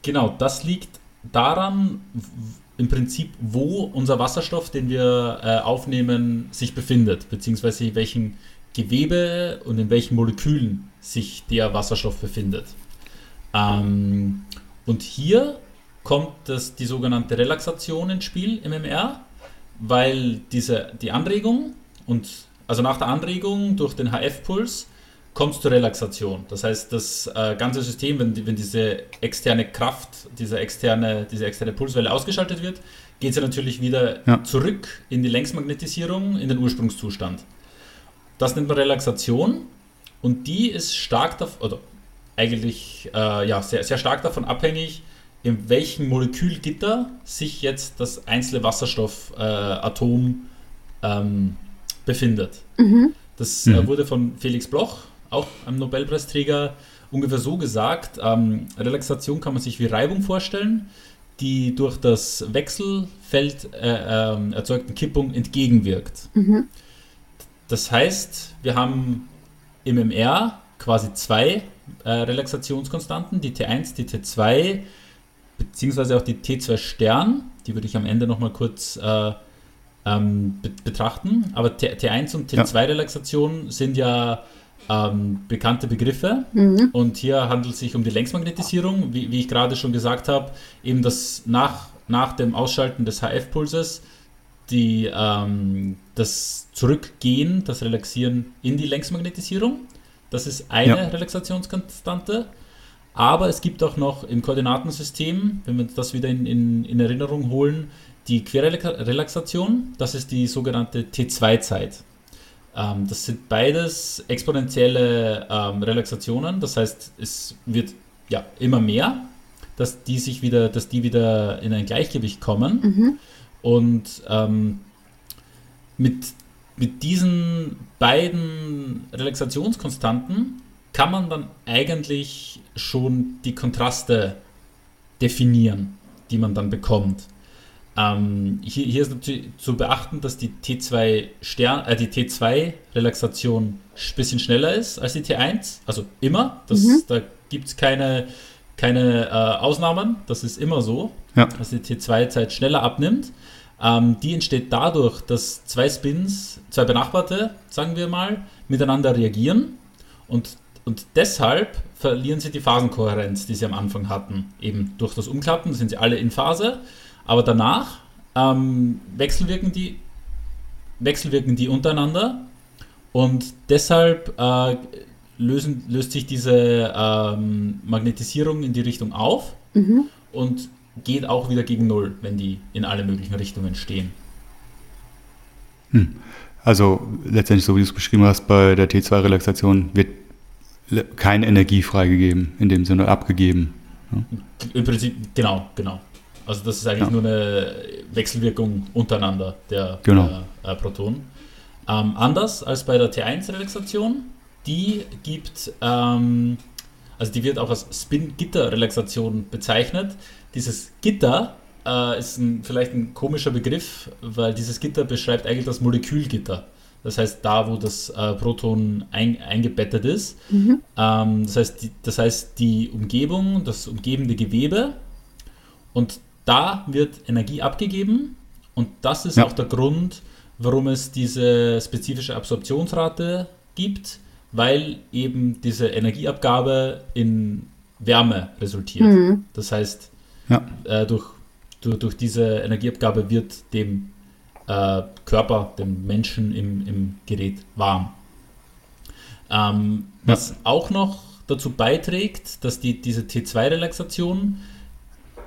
Genau, das liegt daran, im Prinzip, wo unser Wasserstoff, den wir äh, aufnehmen, sich befindet, beziehungsweise welchen Gewebe und in welchen Molekülen sich der Wasserstoff befindet. Ähm, und hier kommt das, die sogenannte Relaxation ins Spiel im MR, weil diese, die Anregung und also nach der Anregung durch den HF-Puls kommt es zur Relaxation. Das heißt, das äh, ganze System, wenn, wenn diese externe Kraft, diese externe, diese externe Pulswelle ausgeschaltet wird, geht ja natürlich wieder ja. zurück in die Längsmagnetisierung, in den Ursprungszustand. Das nennt man Relaxation und die ist stark davon, oder eigentlich äh, ja, sehr, sehr stark davon abhängig, in welchem Molekülgitter sich jetzt das einzelne Wasserstoffatom äh, ähm, befindet. Mhm. Das äh, mhm. wurde von Felix Bloch, auch einem Nobelpreisträger, ungefähr so gesagt. Ähm, Relaxation kann man sich wie Reibung vorstellen, die durch das Wechselfeld äh, ähm, erzeugten Kippung entgegenwirkt. Mhm. Das heißt, wir haben im MR quasi zwei äh, Relaxationskonstanten, die T1, die T2, beziehungsweise auch die T2 Stern, die würde ich am Ende nochmal kurz äh, ähm, be betrachten. Aber T T1 und T2 ja. Relaxation sind ja ähm, bekannte Begriffe. Mhm. Und hier handelt es sich um die Längsmagnetisierung, wie, wie ich gerade schon gesagt habe, eben das nach, nach dem Ausschalten des HF-Pulses die, ähm, das Zurückgehen, das Relaxieren in die Längsmagnetisierung. Das ist eine ja. Relaxationskonstante. Aber es gibt auch noch im Koordinatensystem, wenn wir das wieder in, in, in Erinnerung holen, die Querrelaxation. Das ist die sogenannte T2-Zeit. Ähm, das sind beides exponentielle ähm, Relaxationen. Das heißt, es wird ja immer mehr, dass die sich wieder, dass die wieder in ein Gleichgewicht kommen. Mhm. Und ähm, mit, mit diesen beiden Relaxationskonstanten kann man dann eigentlich schon die Kontraste definieren, die man dann bekommt. Ähm, hier, hier, ist natürlich zu beachten, dass die T2 Stern, äh, die T2 Relaxation ein bisschen schneller ist als die T1, also immer. Das, mhm. Da gibt es keine, keine äh, Ausnahmen, das ist immer so, ja. dass die T2-Zeit schneller abnimmt. Ähm, die entsteht dadurch, dass zwei Spins, zwei benachbarte, sagen wir mal, miteinander reagieren und, und deshalb verlieren sie die Phasenkohärenz, die sie am Anfang hatten. Eben durch das Umklappen sind sie alle in Phase, aber danach ähm, wechselwirken, die, wechselwirken die untereinander und deshalb äh, lösen, löst sich diese ähm, Magnetisierung in die Richtung auf mhm. und geht auch wieder gegen Null, wenn die in alle möglichen Richtungen stehen. Hm. Also letztendlich, so wie du es beschrieben hast, bei der T2-Relaxation wird keine Energie freigegeben, in dem Sinne abgegeben. Ja? Im Prinzip, genau, genau. Also das ist eigentlich ja. nur eine Wechselwirkung untereinander der, genau. der äh, Protonen. Ähm, anders als bei der T1-Relaxation, die gibt, ähm, also die wird auch als Spin-Gitter-Relaxation bezeichnet. Dieses Gitter äh, ist ein, vielleicht ein komischer Begriff, weil dieses Gitter beschreibt eigentlich das Molekülgitter. Das heißt, da, wo das äh, Proton ein, eingebettet ist. Mhm. Ähm, das, heißt, die, das heißt, die Umgebung, das umgebende Gewebe. Und da wird Energie abgegeben. Und das ist ja. auch der Grund, warum es diese spezifische Absorptionsrate gibt, weil eben diese Energieabgabe in Wärme resultiert. Mhm. Das heißt, ja. äh, durch, durch, durch, diese Energieabgabe wird dem äh, Körper, dem Menschen im, im Gerät warm. Ähm, ja. Was auch noch dazu beiträgt, dass die, diese T2-Relaxation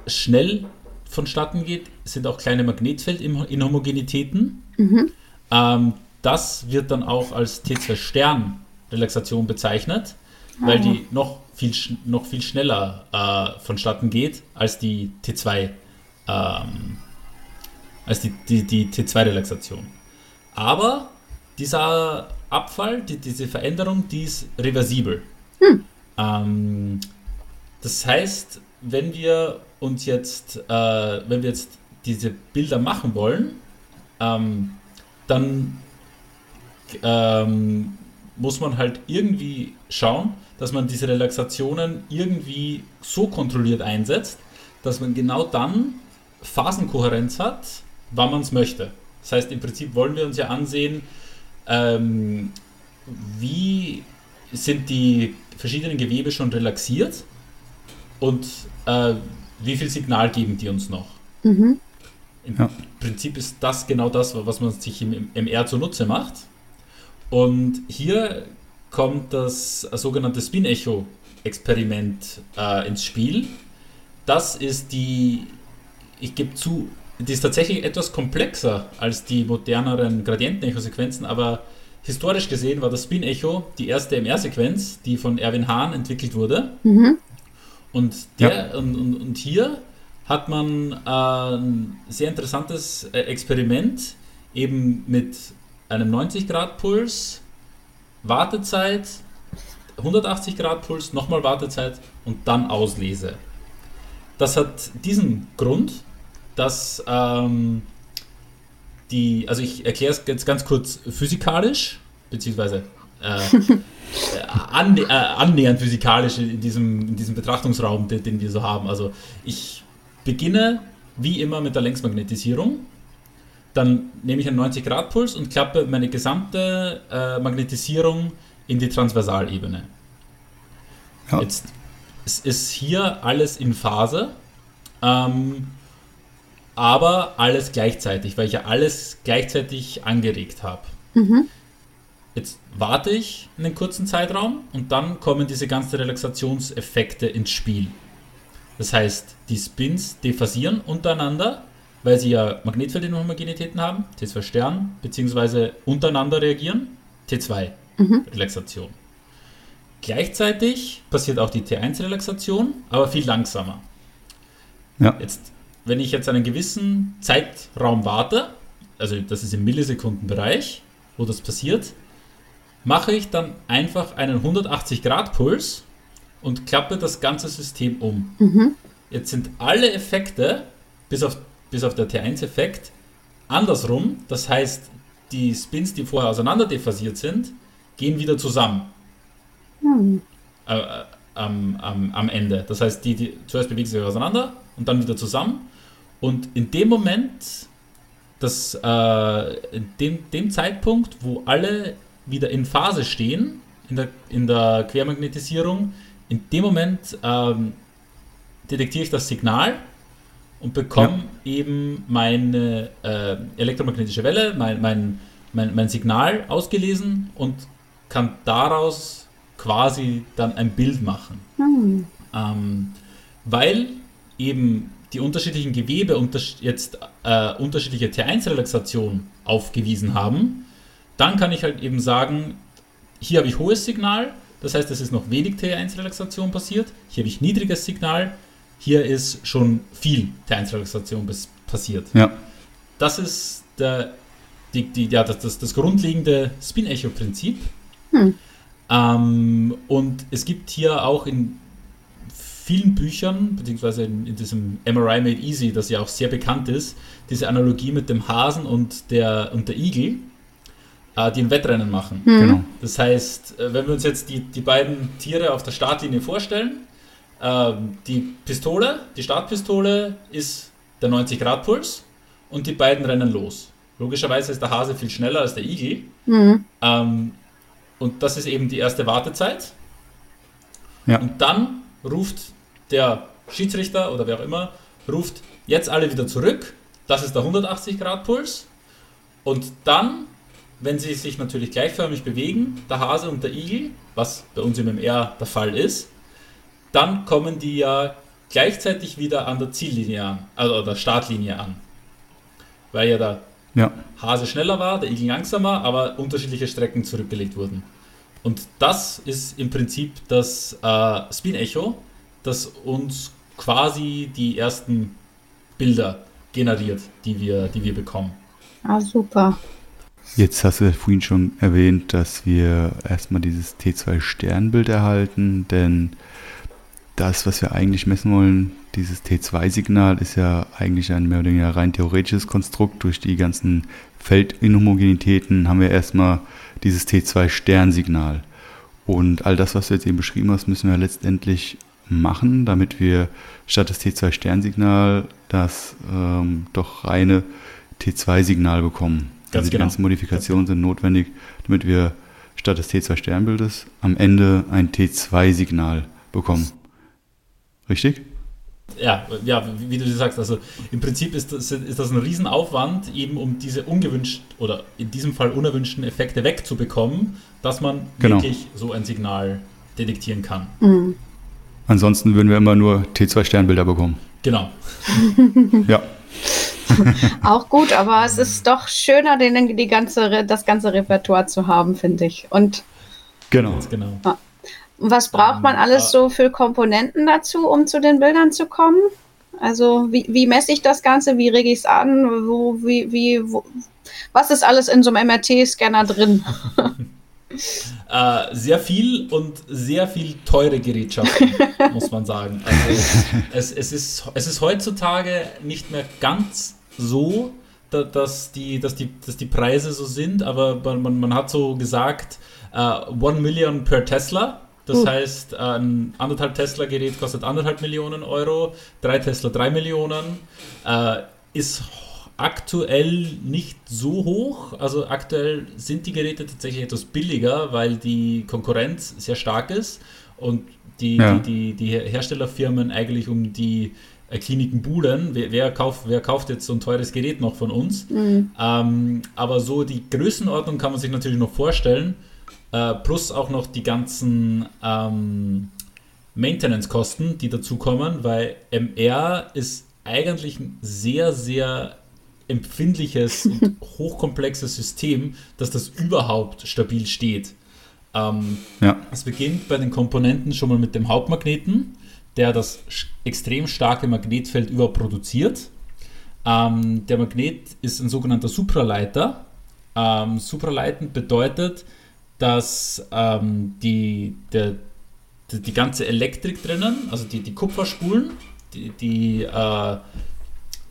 schnell vonstatten geht, sind auch kleine Magnetfeldinhomogenitäten. Mhm. Ähm, das wird dann auch als T2-Stern-Relaxation bezeichnet. Weil die noch viel, noch viel schneller äh, vonstatten geht als die T2 ähm, als die, die, die T2-Relaxation. Aber dieser Abfall, die, diese Veränderung, die ist reversibel. Hm. Ähm, das heißt, wenn wir uns jetzt, äh, wenn wir jetzt diese Bilder machen wollen, ähm, dann ähm, muss man halt irgendwie schauen, dass man diese Relaxationen irgendwie so kontrolliert einsetzt, dass man genau dann Phasenkohärenz hat, wann man es möchte. Das heißt, im Prinzip wollen wir uns ja ansehen, ähm, wie sind die verschiedenen Gewebe schon relaxiert und äh, wie viel Signal geben die uns noch. Mhm. Im ja. Prinzip ist das genau das, was man sich im MR zunutze macht. Und hier kommt das sogenannte Spin-Echo-Experiment äh, ins Spiel. Das ist die, ich gebe zu, die ist tatsächlich etwas komplexer als die moderneren Gradienten-Echo-Sequenzen, aber historisch gesehen war das Spin-Echo die erste MR-Sequenz, die von Erwin Hahn entwickelt wurde. Mhm. Und, der, ja. und, und, und, hier hat man äh, ein sehr interessantes äh, Experiment eben mit einem 90-Grad-Puls, Wartezeit, 180 Grad Puls, nochmal Wartezeit und dann Auslese. Das hat diesen Grund, dass ähm, die, also ich erkläre es jetzt ganz kurz physikalisch, beziehungsweise äh, annä äh, annähernd physikalisch in diesem, in diesem Betrachtungsraum, den, den wir so haben. Also ich beginne wie immer mit der Längsmagnetisierung. Dann nehme ich einen 90-Grad-Puls und klappe meine gesamte äh, Magnetisierung in die Transversalebene. Ja. Jetzt es ist hier alles in Phase. Ähm, aber alles gleichzeitig, weil ich ja alles gleichzeitig angeregt habe. Mhm. Jetzt warte ich einen kurzen Zeitraum und dann kommen diese ganzen Relaxationseffekte ins Spiel. Das heißt, die Spins dephasieren untereinander, weil sie ja Magnetfeldinhomogenitäten haben, T2 Stern, beziehungsweise untereinander reagieren, T2 mhm. Relaxation. Gleichzeitig passiert auch die T1-Relaxation, aber viel langsamer. Ja. Jetzt wenn ich jetzt einen gewissen Zeitraum warte, also das ist im Millisekundenbereich, wo das passiert, mache ich dann einfach einen 180-Grad-Puls und klappe das ganze System um. Mhm. Jetzt sind alle Effekte, bis auf, bis auf der T1-Effekt, andersrum. Das heißt, die Spins, die vorher auseinander dephasiert sind, gehen wieder zusammen. Mhm. Äh, äh, am, am, am Ende. Das heißt, die, die zuerst bewegen sich auseinander und dann wieder zusammen. Und in dem Moment, das, äh, in dem, dem Zeitpunkt, wo alle wieder in Phase stehen, in der, in der Quermagnetisierung, in dem Moment ähm, detektiere ich das Signal und bekomme ja. eben meine äh, elektromagnetische Welle, mein, mein, mein, mein Signal ausgelesen und kann daraus quasi dann ein Bild machen. Mhm. Ähm, weil eben die unterschiedlichen Gewebe unter, jetzt äh, unterschiedliche T1-Relaxation aufgewiesen haben, dann kann ich halt eben sagen, hier habe ich hohes Signal, das heißt, es ist noch wenig T1-Relaxation passiert, hier habe ich niedriges Signal, hier ist schon viel Teilrelation passiert. Ja. Das ist der, die, die, ja, das, das, das grundlegende Spin-Echo-Prinzip. Hm. Ähm, und es gibt hier auch in vielen Büchern, beziehungsweise in, in, diesem MRI Made Easy, das ja auch sehr bekannt ist, diese Analogie mit dem Hasen und der, und der Igel, äh, die ein Wettrennen machen. Mhm. Genau. Das heißt, äh, wenn wir uns jetzt die, die beiden Tiere auf der Startlinie vorstellen, äh, die Pistole, die Startpistole ist der 90-Grad-Puls und die beiden rennen los. Logischerweise ist der Hase viel schneller als der Igel. Mhm. Ähm, und das ist eben die erste Wartezeit. Ja. Und dann ruft der Schiedsrichter oder wer auch immer, ruft jetzt alle wieder zurück. Das ist der 180 Grad Puls. Und dann, wenn sie sich natürlich gleichförmig bewegen, der Hase und der Igel, was bei uns im MR der Fall ist, dann kommen die ja gleichzeitig wieder an der Ziellinie an, also der Startlinie an. Weil ja der ja. Hase schneller war, der Igel langsamer, aber unterschiedliche Strecken zurückgelegt wurden. Und das ist im Prinzip das äh, Spin Echo, das uns quasi die ersten Bilder generiert, die wir, die wir bekommen. Ah, super. Jetzt hast du vorhin schon erwähnt, dass wir erstmal dieses T2-Sternbild erhalten, denn das, was wir eigentlich messen wollen, dieses T2-Signal, ist ja eigentlich ein mehr oder weniger rein theoretisches Konstrukt. Durch die ganzen Feldinhomogenitäten haben wir erstmal dieses T2-Sternsignal. Und all das, was du jetzt eben beschrieben hast, müssen wir letztendlich machen, damit wir statt des T2-Sternsignal das ähm, doch reine T2-Signal bekommen. Ganz also die genau. ganzen Modifikationen sind notwendig, damit wir statt des T2-Sternbildes am Ende ein T2-Signal bekommen. Richtig? Ja, ja, wie du sagst, also im Prinzip ist das, ist das ein Riesenaufwand, eben um diese ungewünschten oder in diesem Fall unerwünschten Effekte wegzubekommen, dass man genau. wirklich so ein Signal detektieren kann. Mhm. Ansonsten würden wir immer nur T2-Sternbilder bekommen. Genau. ja. Auch gut, aber es ist doch schöner, den, die ganze, das ganze Repertoire zu haben, finde ich. Und genau. genau. Ja. Was braucht man alles so für Komponenten dazu, um zu den Bildern zu kommen? Also wie, wie messe ich das Ganze? Wie rege ich es an? Wo, wie, wie, wo, was ist alles in so einem MRT-Scanner drin? äh, sehr viel und sehr viel teure Gerätschaften, muss man sagen. Also es, es, ist, es ist heutzutage nicht mehr ganz so, dass die, dass die, dass die Preise so sind, aber man, man hat so gesagt, uh, One Million per Tesla. Das heißt, ein anderthalb Tesla-Gerät kostet anderthalb Millionen Euro, drei Tesla drei Millionen. Äh, ist aktuell nicht so hoch. Also aktuell sind die Geräte tatsächlich etwas billiger, weil die Konkurrenz sehr stark ist und die, ja. die, die, die Herstellerfirmen eigentlich um die äh, Kliniken buhlen. Wer, wer, kauft, wer kauft jetzt so ein teures Gerät noch von uns? Mhm. Ähm, aber so die Größenordnung kann man sich natürlich noch vorstellen. Äh, plus auch noch die ganzen ähm, Maintenance-Kosten, die dazukommen, weil MR ist eigentlich ein sehr, sehr empfindliches und hochkomplexes System, dass das überhaupt stabil steht. Ähm, ja. Es beginnt bei den Komponenten schon mal mit dem Hauptmagneten, der das extrem starke Magnetfeld überproduziert. Ähm, der Magnet ist ein sogenannter Supraleiter. Ähm, Supraleiten bedeutet, dass ähm, die, der, die, die, ganze Elektrik drinnen, also die, die Kupferspulen, die, die, äh,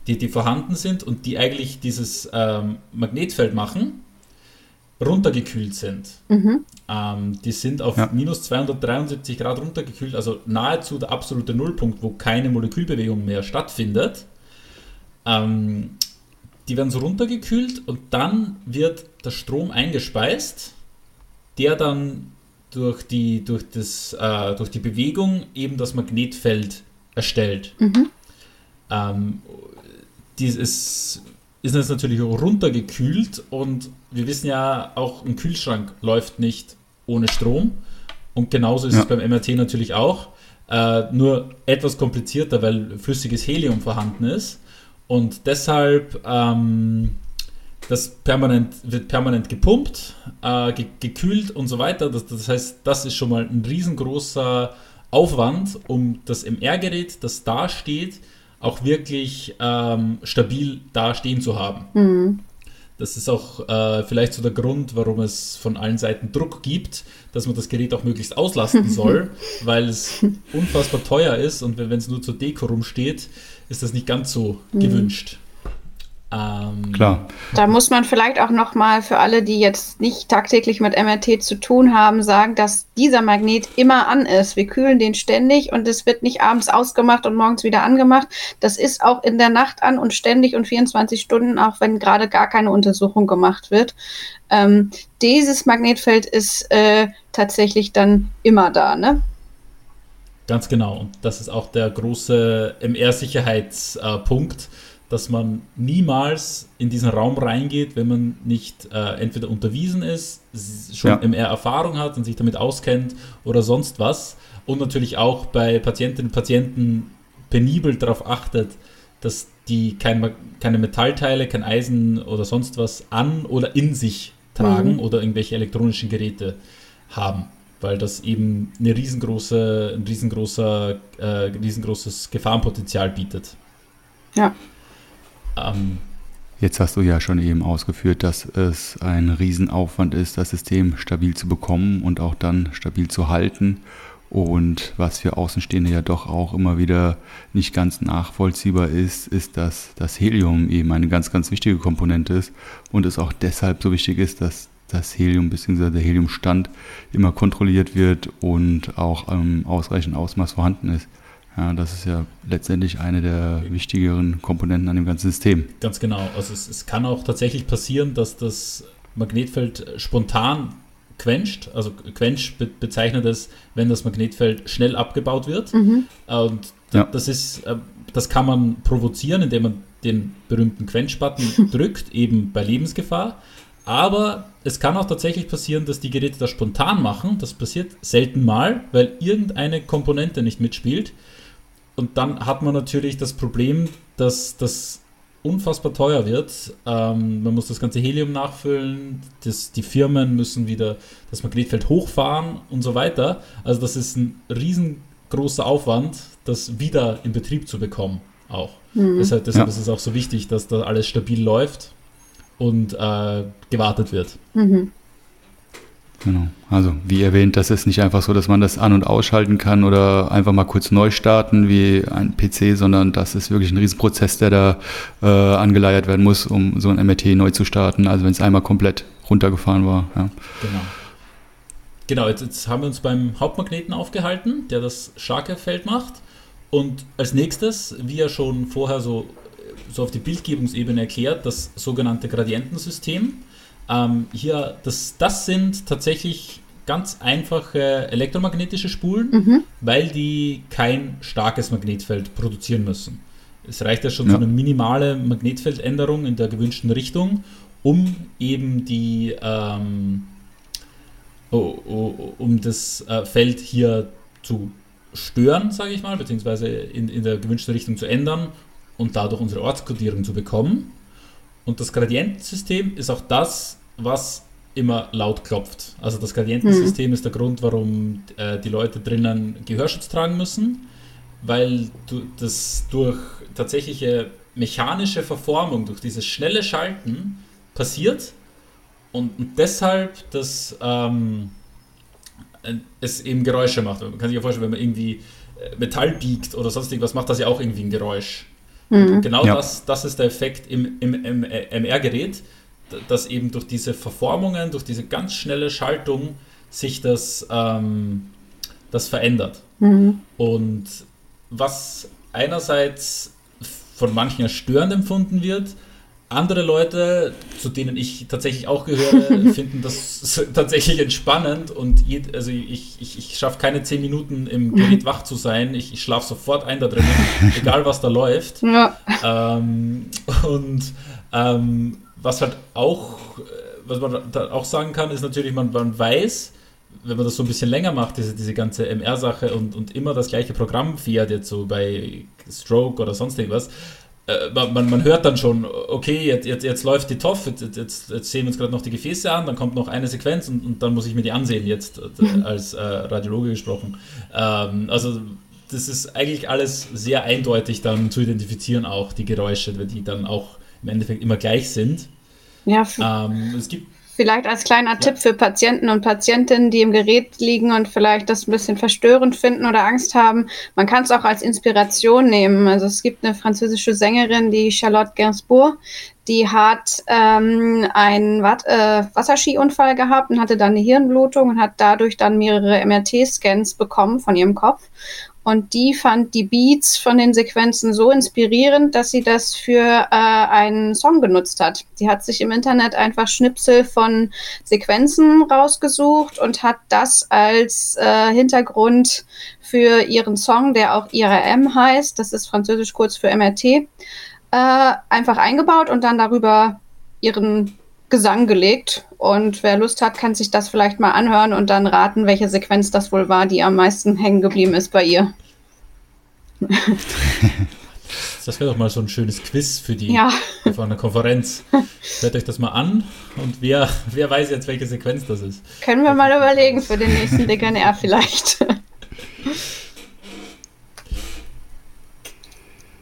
die, die vorhanden sind und die eigentlich dieses ähm, Magnetfeld machen, runtergekühlt sind. Mhm. Ähm, die sind auf ja. minus 273 Grad runtergekühlt, also nahezu der absolute Nullpunkt, wo keine Molekülbewegung mehr stattfindet. Ähm, die werden so runtergekühlt und dann wird der Strom eingespeist der dann durch die, durch das, äh, durch die Bewegung eben das Magnetfeld erstellt. Mhm. Ähm, dies ist, ist jetzt natürlich auch runtergekühlt und wir wissen ja, auch ein Kühlschrank läuft nicht ohne Strom. Und genauso ist ja. es beim MRT natürlich auch. Äh, nur etwas komplizierter, weil flüssiges Helium vorhanden ist. Und deshalb ähm, das permanent, wird permanent gepumpt, äh, ge gekühlt und so weiter. Das, das, heißt, das ist schon mal ein riesengroßer Aufwand, um das MR-Gerät, das da steht, auch wirklich ähm, stabil dastehen zu haben. Mhm. Das ist auch äh, vielleicht so der Grund, warum es von allen Seiten Druck gibt, dass man das Gerät auch möglichst auslasten soll, weil es unfassbar teuer ist und wenn es nur zur Deko rumsteht, ist das nicht ganz so mhm. gewünscht. Ähm, Klar. Da muss man vielleicht auch noch mal für alle, die jetzt nicht tagtäglich mit MRT zu tun haben, sagen, dass dieser Magnet immer an ist. Wir kühlen den ständig und es wird nicht abends ausgemacht und morgens wieder angemacht. Das ist auch in der Nacht an und ständig und 24 Stunden, auch wenn gerade gar keine Untersuchung gemacht wird. Ähm, dieses Magnetfeld ist äh, tatsächlich dann immer da, ne? Ganz genau. Und das ist auch der große MR-Sicherheitspunkt. Äh, dass man niemals in diesen Raum reingeht, wenn man nicht äh, entweder unterwiesen ist, schon ja. MR Erfahrung hat und sich damit auskennt oder sonst was. Und natürlich auch bei Patientinnen und Patienten penibel darauf achtet, dass die kein, keine Metallteile, kein Eisen oder sonst was an oder in sich tragen mhm. oder irgendwelche elektronischen Geräte haben. Weil das eben eine riesengroße, ein riesengroßer, äh, riesengroßes Gefahrenpotenzial bietet. Ja. Ähm, Jetzt hast du ja schon eben ausgeführt, dass es ein Riesenaufwand ist, das System stabil zu bekommen und auch dann stabil zu halten. Und was für Außenstehende ja doch auch immer wieder nicht ganz nachvollziehbar ist, ist, dass das Helium eben eine ganz, ganz wichtige Komponente ist und es auch deshalb so wichtig ist, dass das Helium bzw. der Heliumstand immer kontrolliert wird und auch im ausreichenden Ausmaß vorhanden ist. Ja, das ist ja letztendlich eine der wichtigeren Komponenten an dem ganzen System. Ganz genau. Also es, es kann auch tatsächlich passieren, dass das Magnetfeld spontan quencht. Also quench be bezeichnet es, wenn das Magnetfeld schnell abgebaut wird. Mhm. Und ja. das ist, äh, das kann man provozieren, indem man den berühmten Quench-Button drückt, eben bei Lebensgefahr. Aber es kann auch tatsächlich passieren, dass die Geräte das spontan machen. Das passiert selten mal, weil irgendeine Komponente nicht mitspielt. Und dann hat man natürlich das Problem, dass das unfassbar teuer wird. Ähm, man muss das ganze Helium nachfüllen, das, die Firmen müssen wieder das Magnetfeld hochfahren und so weiter. Also das ist ein riesengroßer Aufwand, das wieder in Betrieb zu bekommen auch. Mhm. Deshalb, deshalb ja. ist es auch so wichtig, dass da alles stabil läuft und äh, gewartet wird. Mhm. Genau. Also wie erwähnt, das ist nicht einfach so, dass man das an- und ausschalten kann oder einfach mal kurz neu starten wie ein PC, sondern das ist wirklich ein Riesenprozess, der da äh, angeleiert werden muss, um so ein MRT neu zu starten. Also wenn es einmal komplett runtergefahren war. Ja. Genau. Genau, jetzt, jetzt haben wir uns beim Hauptmagneten aufgehalten, der das starke Feld macht. Und als nächstes, wie ja schon vorher so, so auf die Bildgebungsebene erklärt, das sogenannte Gradientensystem ähm, hier, das, das sind tatsächlich ganz einfache elektromagnetische Spulen, mhm. weil die kein starkes Magnetfeld produzieren müssen. Es reicht ja schon ja. so eine minimale Magnetfeldänderung in der gewünschten Richtung, um eben die ähm, oh, oh, um das äh, Feld hier zu stören, sage ich mal, beziehungsweise in, in der gewünschten Richtung zu ändern und dadurch unsere Ortskodierung zu bekommen. Und das Gradientensystem ist auch das, was immer laut klopft. Also das Gradientensystem mhm. ist der Grund, warum äh, die Leute drinnen Gehörschutz tragen müssen, weil du, das durch tatsächliche mechanische Verformung, durch dieses schnelle Schalten passiert und, deshalb dass ähm, es eben Geräusche macht. Man kann sich ja vorstellen, wenn man irgendwie äh, Metall biegt oder sonst irgendwas, macht das ja auch irgendwie ein Geräusch. Mhm. Genau ja. das, das ist der Effekt im, im, im MR-Gerät dass eben durch diese Verformungen, durch diese ganz schnelle Schaltung sich das, ähm, das verändert. Mhm. Und was einerseits von manchen als störend empfunden wird, andere Leute, zu denen ich tatsächlich auch gehöre, finden das tatsächlich entspannend und je, also ich, ich, ich schaffe keine zehn Minuten im Gerät wach zu sein. Ich, ich schlafe sofort ein da drin, egal was da läuft. Ja. Ähm, und ähm, was halt auch, äh, was man da auch sagen kann, ist natürlich, man, man weiß, wenn man das so ein bisschen länger macht, diese, diese ganze MR-Sache und, und immer das gleiche Programm fährt, jetzt so bei Stroke oder sonst irgendwas, äh, man, man hört dann schon, okay, jetzt, jetzt, jetzt läuft die TOF, jetzt, jetzt, jetzt sehen wir uns gerade noch die Gefäße an, dann kommt noch eine Sequenz und, und dann muss ich mir die ansehen, jetzt äh, als äh, Radiologe gesprochen. Ähm, also das ist eigentlich alles sehr eindeutig dann zu identifizieren, auch die Geräusche, die dann auch im Endeffekt immer gleich sind. Ja, ähm, es gibt Vielleicht als kleiner ja. Tipp für Patienten und Patientinnen, die im Gerät liegen und vielleicht das ein bisschen verstörend finden oder Angst haben. Man kann es auch als Inspiration nehmen. Also es gibt eine französische Sängerin, die Charlotte Gainsbourg, die hat ähm, einen Wat äh, Wasserskiunfall gehabt und hatte dann eine Hirnblutung und hat dadurch dann mehrere MRT-Scans bekommen von ihrem Kopf. Und die fand die Beats von den Sequenzen so inspirierend, dass sie das für äh, einen Song genutzt hat. Sie hat sich im Internet einfach Schnipsel von Sequenzen rausgesucht und hat das als äh, Hintergrund für ihren Song, der auch IRM heißt, das ist französisch kurz für MRT, äh, einfach eingebaut und dann darüber ihren Gesang gelegt. Und wer Lust hat, kann sich das vielleicht mal anhören und dann raten, welche Sequenz das wohl war, die am meisten hängen geblieben ist bei ihr. Das wäre doch mal so ein schönes Quiz für die ja. für eine Konferenz. Hört euch das mal an und wer, wer weiß jetzt, welche Sequenz das ist. Können wir mal überlegen für den nächsten DKNR vielleicht.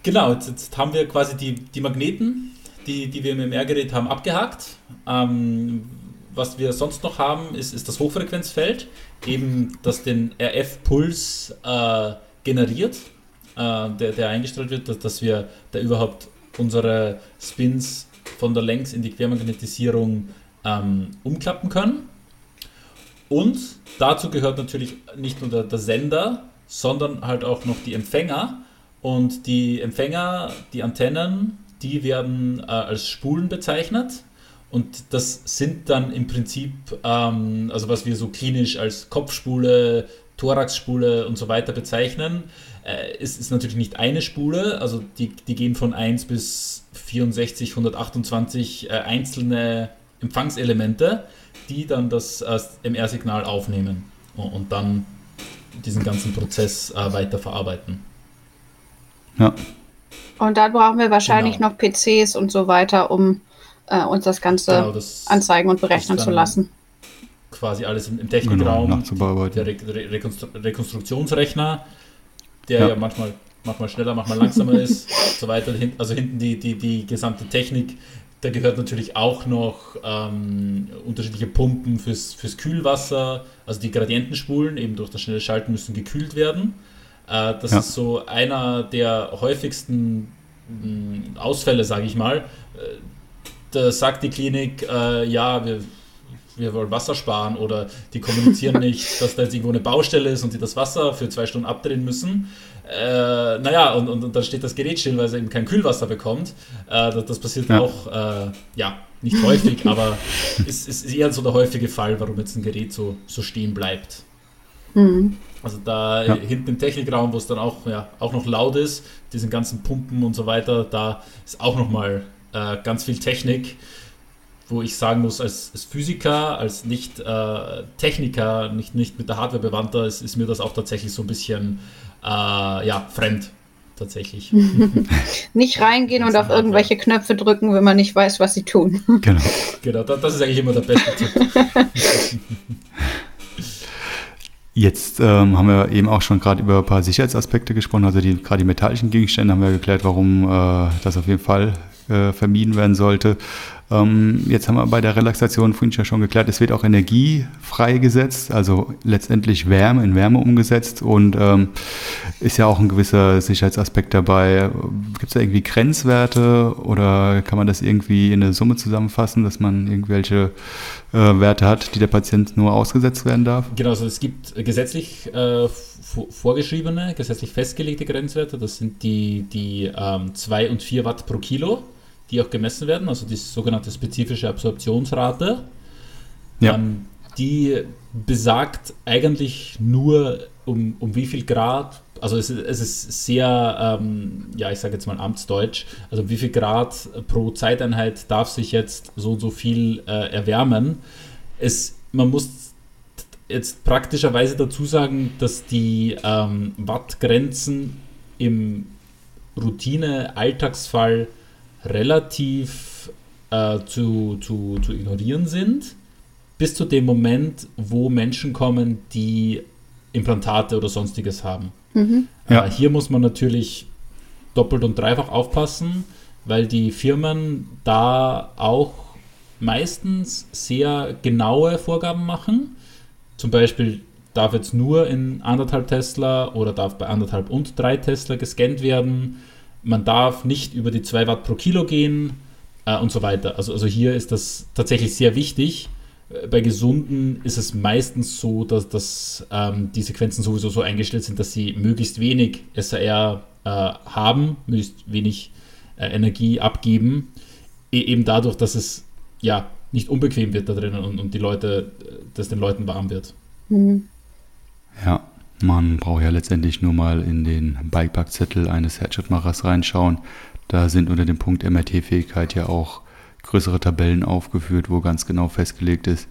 Genau, jetzt, jetzt haben wir quasi die, die Magneten die, die wir im MR-Gerät haben, abgehakt. Ähm, was wir sonst noch haben, ist, ist das Hochfrequenzfeld, eben das den RF-Puls äh, generiert, äh, der, der eingestellt wird, dass, dass wir da überhaupt unsere Spins von der Längs- in die Quermagnetisierung ähm, umklappen können. Und dazu gehört natürlich nicht nur der, der Sender, sondern halt auch noch die Empfänger. Und die Empfänger, die Antennen, die werden äh, als Spulen bezeichnet. Und das sind dann im Prinzip, ähm, also was wir so klinisch als Kopfspule, Thoraxspule und so weiter bezeichnen, äh, ist, ist natürlich nicht eine Spule, also die, die gehen von 1 bis 64, 128 äh, einzelne Empfangselemente, die dann das äh, MR-Signal aufnehmen und, und, dann diesen ganzen Prozess äh, weiter. Ja, und dann brauchen wir wahrscheinlich genau. noch PCs und so weiter, um äh, uns das Ganze genau, das anzeigen und berechnen zu lassen. Quasi alles im, im Technikraum. Genau, der Re Re Rekonstru Rekonstruktionsrechner, der ja. ja, manchmal, manchmal schneller, manchmal langsamer ist, so weiter. Also hinten die, die, die gesamte Technik. Da gehört natürlich auch noch ähm, unterschiedliche Pumpen fürs, fürs Kühlwasser, also die Gradientenspulen, eben durch das schnelle Schalten müssen gekühlt werden. Äh, das ja. ist so einer der häufigsten mh, Ausfälle, sage ich mal. Äh, da sagt die Klinik, äh, ja, wir, wir wollen Wasser sparen oder die kommunizieren nicht, dass da jetzt irgendwo eine Baustelle ist und die das Wasser für zwei Stunden abdrehen müssen. Äh, naja, und, und, und, dann steht das Gerät still, weil es eben kein Kühlwasser bekommt. Äh, das, das, passiert ja. auch, äh, ja, nicht häufig, aber es ist eher so der häufige Fall, warum jetzt ein Gerät so, so stehen bleibt. Mhm. Also da ja. hinten im Technikraum, wo es dann auch, ja, auch noch laut ist, diesen ganzen Pumpen und so weiter, da ist auch nochmal äh, ganz viel Technik, wo ich sagen muss, als, als Physiker, als Nicht-Techniker, äh, nicht, nicht mit der Hardware bewandter, ist, ist mir das auch tatsächlich so ein bisschen äh, ja, fremd. Tatsächlich. nicht reingehen und auf irgendwelche Knöpfe drücken, wenn man nicht weiß, was sie tun. Genau. Genau, das ist eigentlich immer der beste Tipp. Jetzt ähm, haben wir eben auch schon gerade über ein paar Sicherheitsaspekte gesprochen, also die, gerade die metallischen Gegenstände haben wir geklärt, warum äh, das auf jeden Fall äh, vermieden werden sollte. Ähm, jetzt haben wir bei der Relaxation vorhin ja schon geklärt, es wird auch Energie freigesetzt, also letztendlich Wärme in Wärme umgesetzt und ähm, ist ja auch ein gewisser Sicherheitsaspekt dabei. Gibt es da irgendwie Grenzwerte oder kann man das irgendwie in eine Summe zusammenfassen, dass man irgendwelche äh, Werte hat, die der Patient nur ausgesetzt werden darf? Genau, also es gibt gesetzlich äh, vorgeschriebene, gesetzlich festgelegte Grenzwerte, das sind die, die ähm, 2 und 4 Watt pro Kilo die auch gemessen werden, also die sogenannte spezifische Absorptionsrate. Ja. Ähm, die besagt eigentlich nur, um, um wie viel Grad, also es, es ist sehr, ähm, ja, ich sage jetzt mal Amtsdeutsch, also wie viel Grad pro Zeiteinheit darf sich jetzt so und so viel äh, erwärmen. Es, man muss jetzt praktischerweise dazu sagen, dass die ähm, Wattgrenzen im Routine-Alltagsfall relativ äh, zu, zu, zu ignorieren sind, bis zu dem Moment, wo Menschen kommen, die Implantate oder sonstiges haben. Mhm. Ja. Äh, hier muss man natürlich doppelt und dreifach aufpassen, weil die Firmen da auch meistens sehr genaue Vorgaben machen. Zum Beispiel darf jetzt nur in anderthalb Tesla oder darf bei anderthalb und drei Tesla gescannt werden. Man darf nicht über die 2 Watt pro Kilo gehen äh, und so weiter. Also, also hier ist das tatsächlich sehr wichtig. Äh, bei Gesunden ist es meistens so, dass, dass ähm, die Sequenzen sowieso so eingestellt sind, dass sie möglichst wenig SAR äh, haben, möglichst wenig äh, Energie abgeben. E eben dadurch, dass es ja nicht unbequem wird da drinnen und, und die Leute, äh, dass den Leuten warm wird. Mhm. Ja, man braucht ja letztendlich nur mal in den Bikepack-Zettel eines Herzschrittmachers reinschauen. Da sind unter dem Punkt MRT-Fähigkeit ja auch größere Tabellen aufgeführt, wo ganz genau festgelegt ist,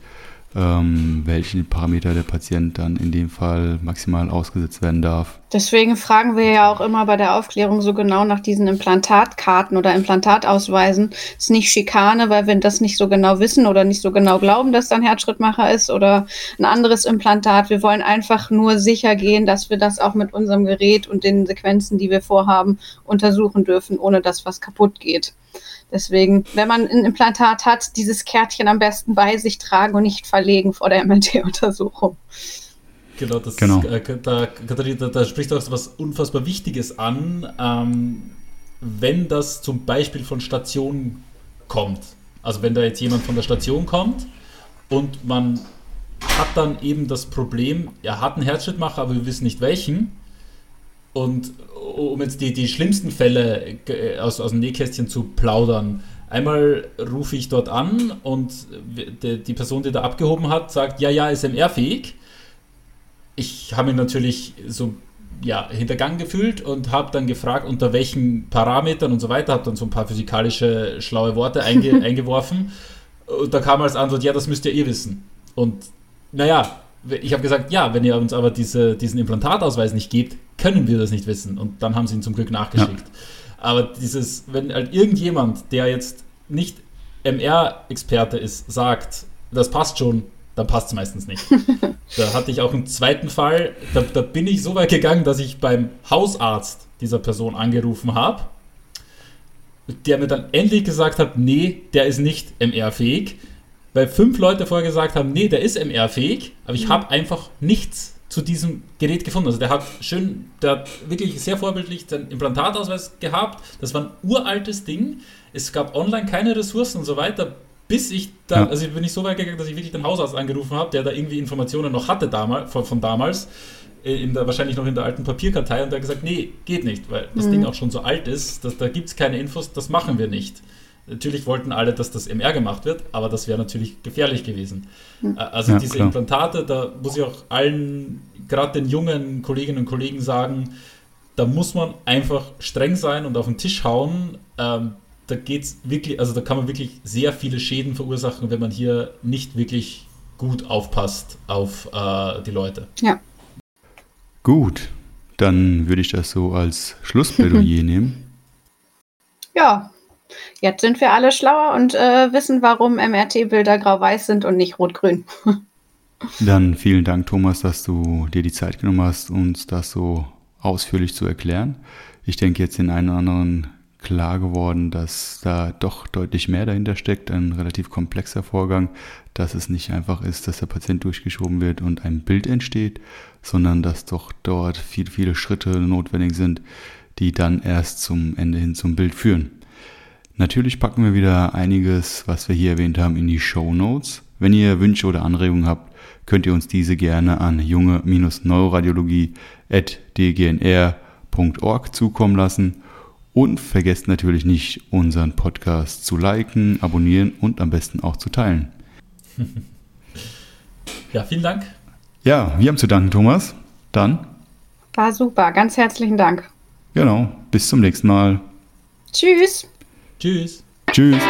ähm, welchen Parameter der Patient dann in dem Fall maximal ausgesetzt werden darf. Deswegen fragen wir ja auch immer bei der Aufklärung so genau nach diesen Implantatkarten oder Implantatausweisen. Ist nicht Schikane, weil wir das nicht so genau wissen oder nicht so genau glauben, dass da ein Herzschrittmacher ist oder ein anderes Implantat. Wir wollen einfach nur sicher gehen, dass wir das auch mit unserem Gerät und den Sequenzen, die wir vorhaben, untersuchen dürfen, ohne dass was kaputt geht. Deswegen, wenn man ein Implantat hat, dieses Kärtchen am besten bei sich tragen und nicht verlegen vor der MRT-Untersuchung. Genau, das genau. Ist, äh, da, Katharina, da spricht auch was unfassbar Wichtiges an, ähm, wenn das zum Beispiel von Station kommt. Also wenn da jetzt jemand von der Station kommt und man hat dann eben das Problem, er hat einen Herzschrittmacher, aber wir wissen nicht welchen. Und um jetzt die, die schlimmsten Fälle äh, aus, aus dem Nähkästchen zu plaudern. Einmal rufe ich dort an und die, Person, die da abgehoben hat, sagt, ja, ja, SMR-fähig. Ich habe mich natürlich so ja, hintergangen gefühlt und habe dann gefragt, unter welchen Parametern und so weiter, habe dann so ein paar physikalische schlaue Worte einge eingeworfen. Und da kam als Antwort, ja, das müsst ihr eh wissen. Und naja, ich habe gesagt, ja, wenn ihr uns aber diese, diesen Implantatausweis nicht gebt, können wir das nicht wissen. Und dann haben sie ihn zum Glück nachgeschickt. Ja. Aber dieses, wenn halt irgendjemand, der jetzt nicht MR-Experte ist, sagt, das passt schon, dann passt es meistens nicht. da hatte ich auch einen zweiten Fall, da, da bin ich so weit gegangen, dass ich beim Hausarzt dieser Person angerufen habe, der mir dann endlich gesagt hat, nee, der ist nicht MR-fähig weil fünf Leute vorher gesagt haben, nee, der ist MR-fähig, aber ich mhm. habe einfach nichts zu diesem Gerät gefunden. Also der hat schön, der hat wirklich sehr vorbildlich den Implantatausweis gehabt. Das war ein uraltes Ding. Es gab online keine Ressourcen und so weiter, bis ich dann, ja. also ich bin nicht so weit gegangen, dass ich wirklich den Hausarzt angerufen habe, der da irgendwie Informationen noch hatte damals, von, von damals, äh, in der, wahrscheinlich noch in der alten Papierkartei und der hat gesagt, nee, geht nicht, weil das mhm. Ding auch schon so alt ist, dass, da gibt es keine Infos, das machen wir nicht. Natürlich wollten alle, dass das MR gemacht wird, aber das wäre natürlich gefährlich gewesen. Hm. Also ja, diese klar. Implantate, da muss ich auch allen, gerade den jungen Kolleginnen und Kollegen sagen, da muss man einfach streng sein und auf den Tisch hauen. Ähm, da geht's wirklich, also da kann man wirklich sehr viele Schäden verursachen, wenn man hier nicht wirklich gut aufpasst auf äh, die Leute. Ja. Gut, dann würde ich das so als Schlussplädoyer nehmen. Ja, Jetzt sind wir alle schlauer und äh, wissen, warum MRT-Bilder grau-weiß sind und nicht rot-grün. Dann vielen Dank, Thomas, dass du dir die Zeit genommen hast, uns das so ausführlich zu erklären. Ich denke, jetzt den einen oder anderen klar geworden, dass da doch deutlich mehr dahinter steckt, ein relativ komplexer Vorgang, dass es nicht einfach ist, dass der Patient durchgeschoben wird und ein Bild entsteht, sondern dass doch dort viele, viele Schritte notwendig sind, die dann erst zum Ende hin zum Bild führen. Natürlich packen wir wieder einiges, was wir hier erwähnt haben, in die Show Notes. Wenn ihr Wünsche oder Anregungen habt, könnt ihr uns diese gerne an junge-neuroradiologie.dgnr.org zukommen lassen. Und vergesst natürlich nicht, unseren Podcast zu liken, abonnieren und am besten auch zu teilen. Ja, vielen Dank. Ja, wir haben zu danken, Thomas. Dann. War super. Ganz herzlichen Dank. Genau. Bis zum nächsten Mal. Tschüss. Tschüss. Tschüss.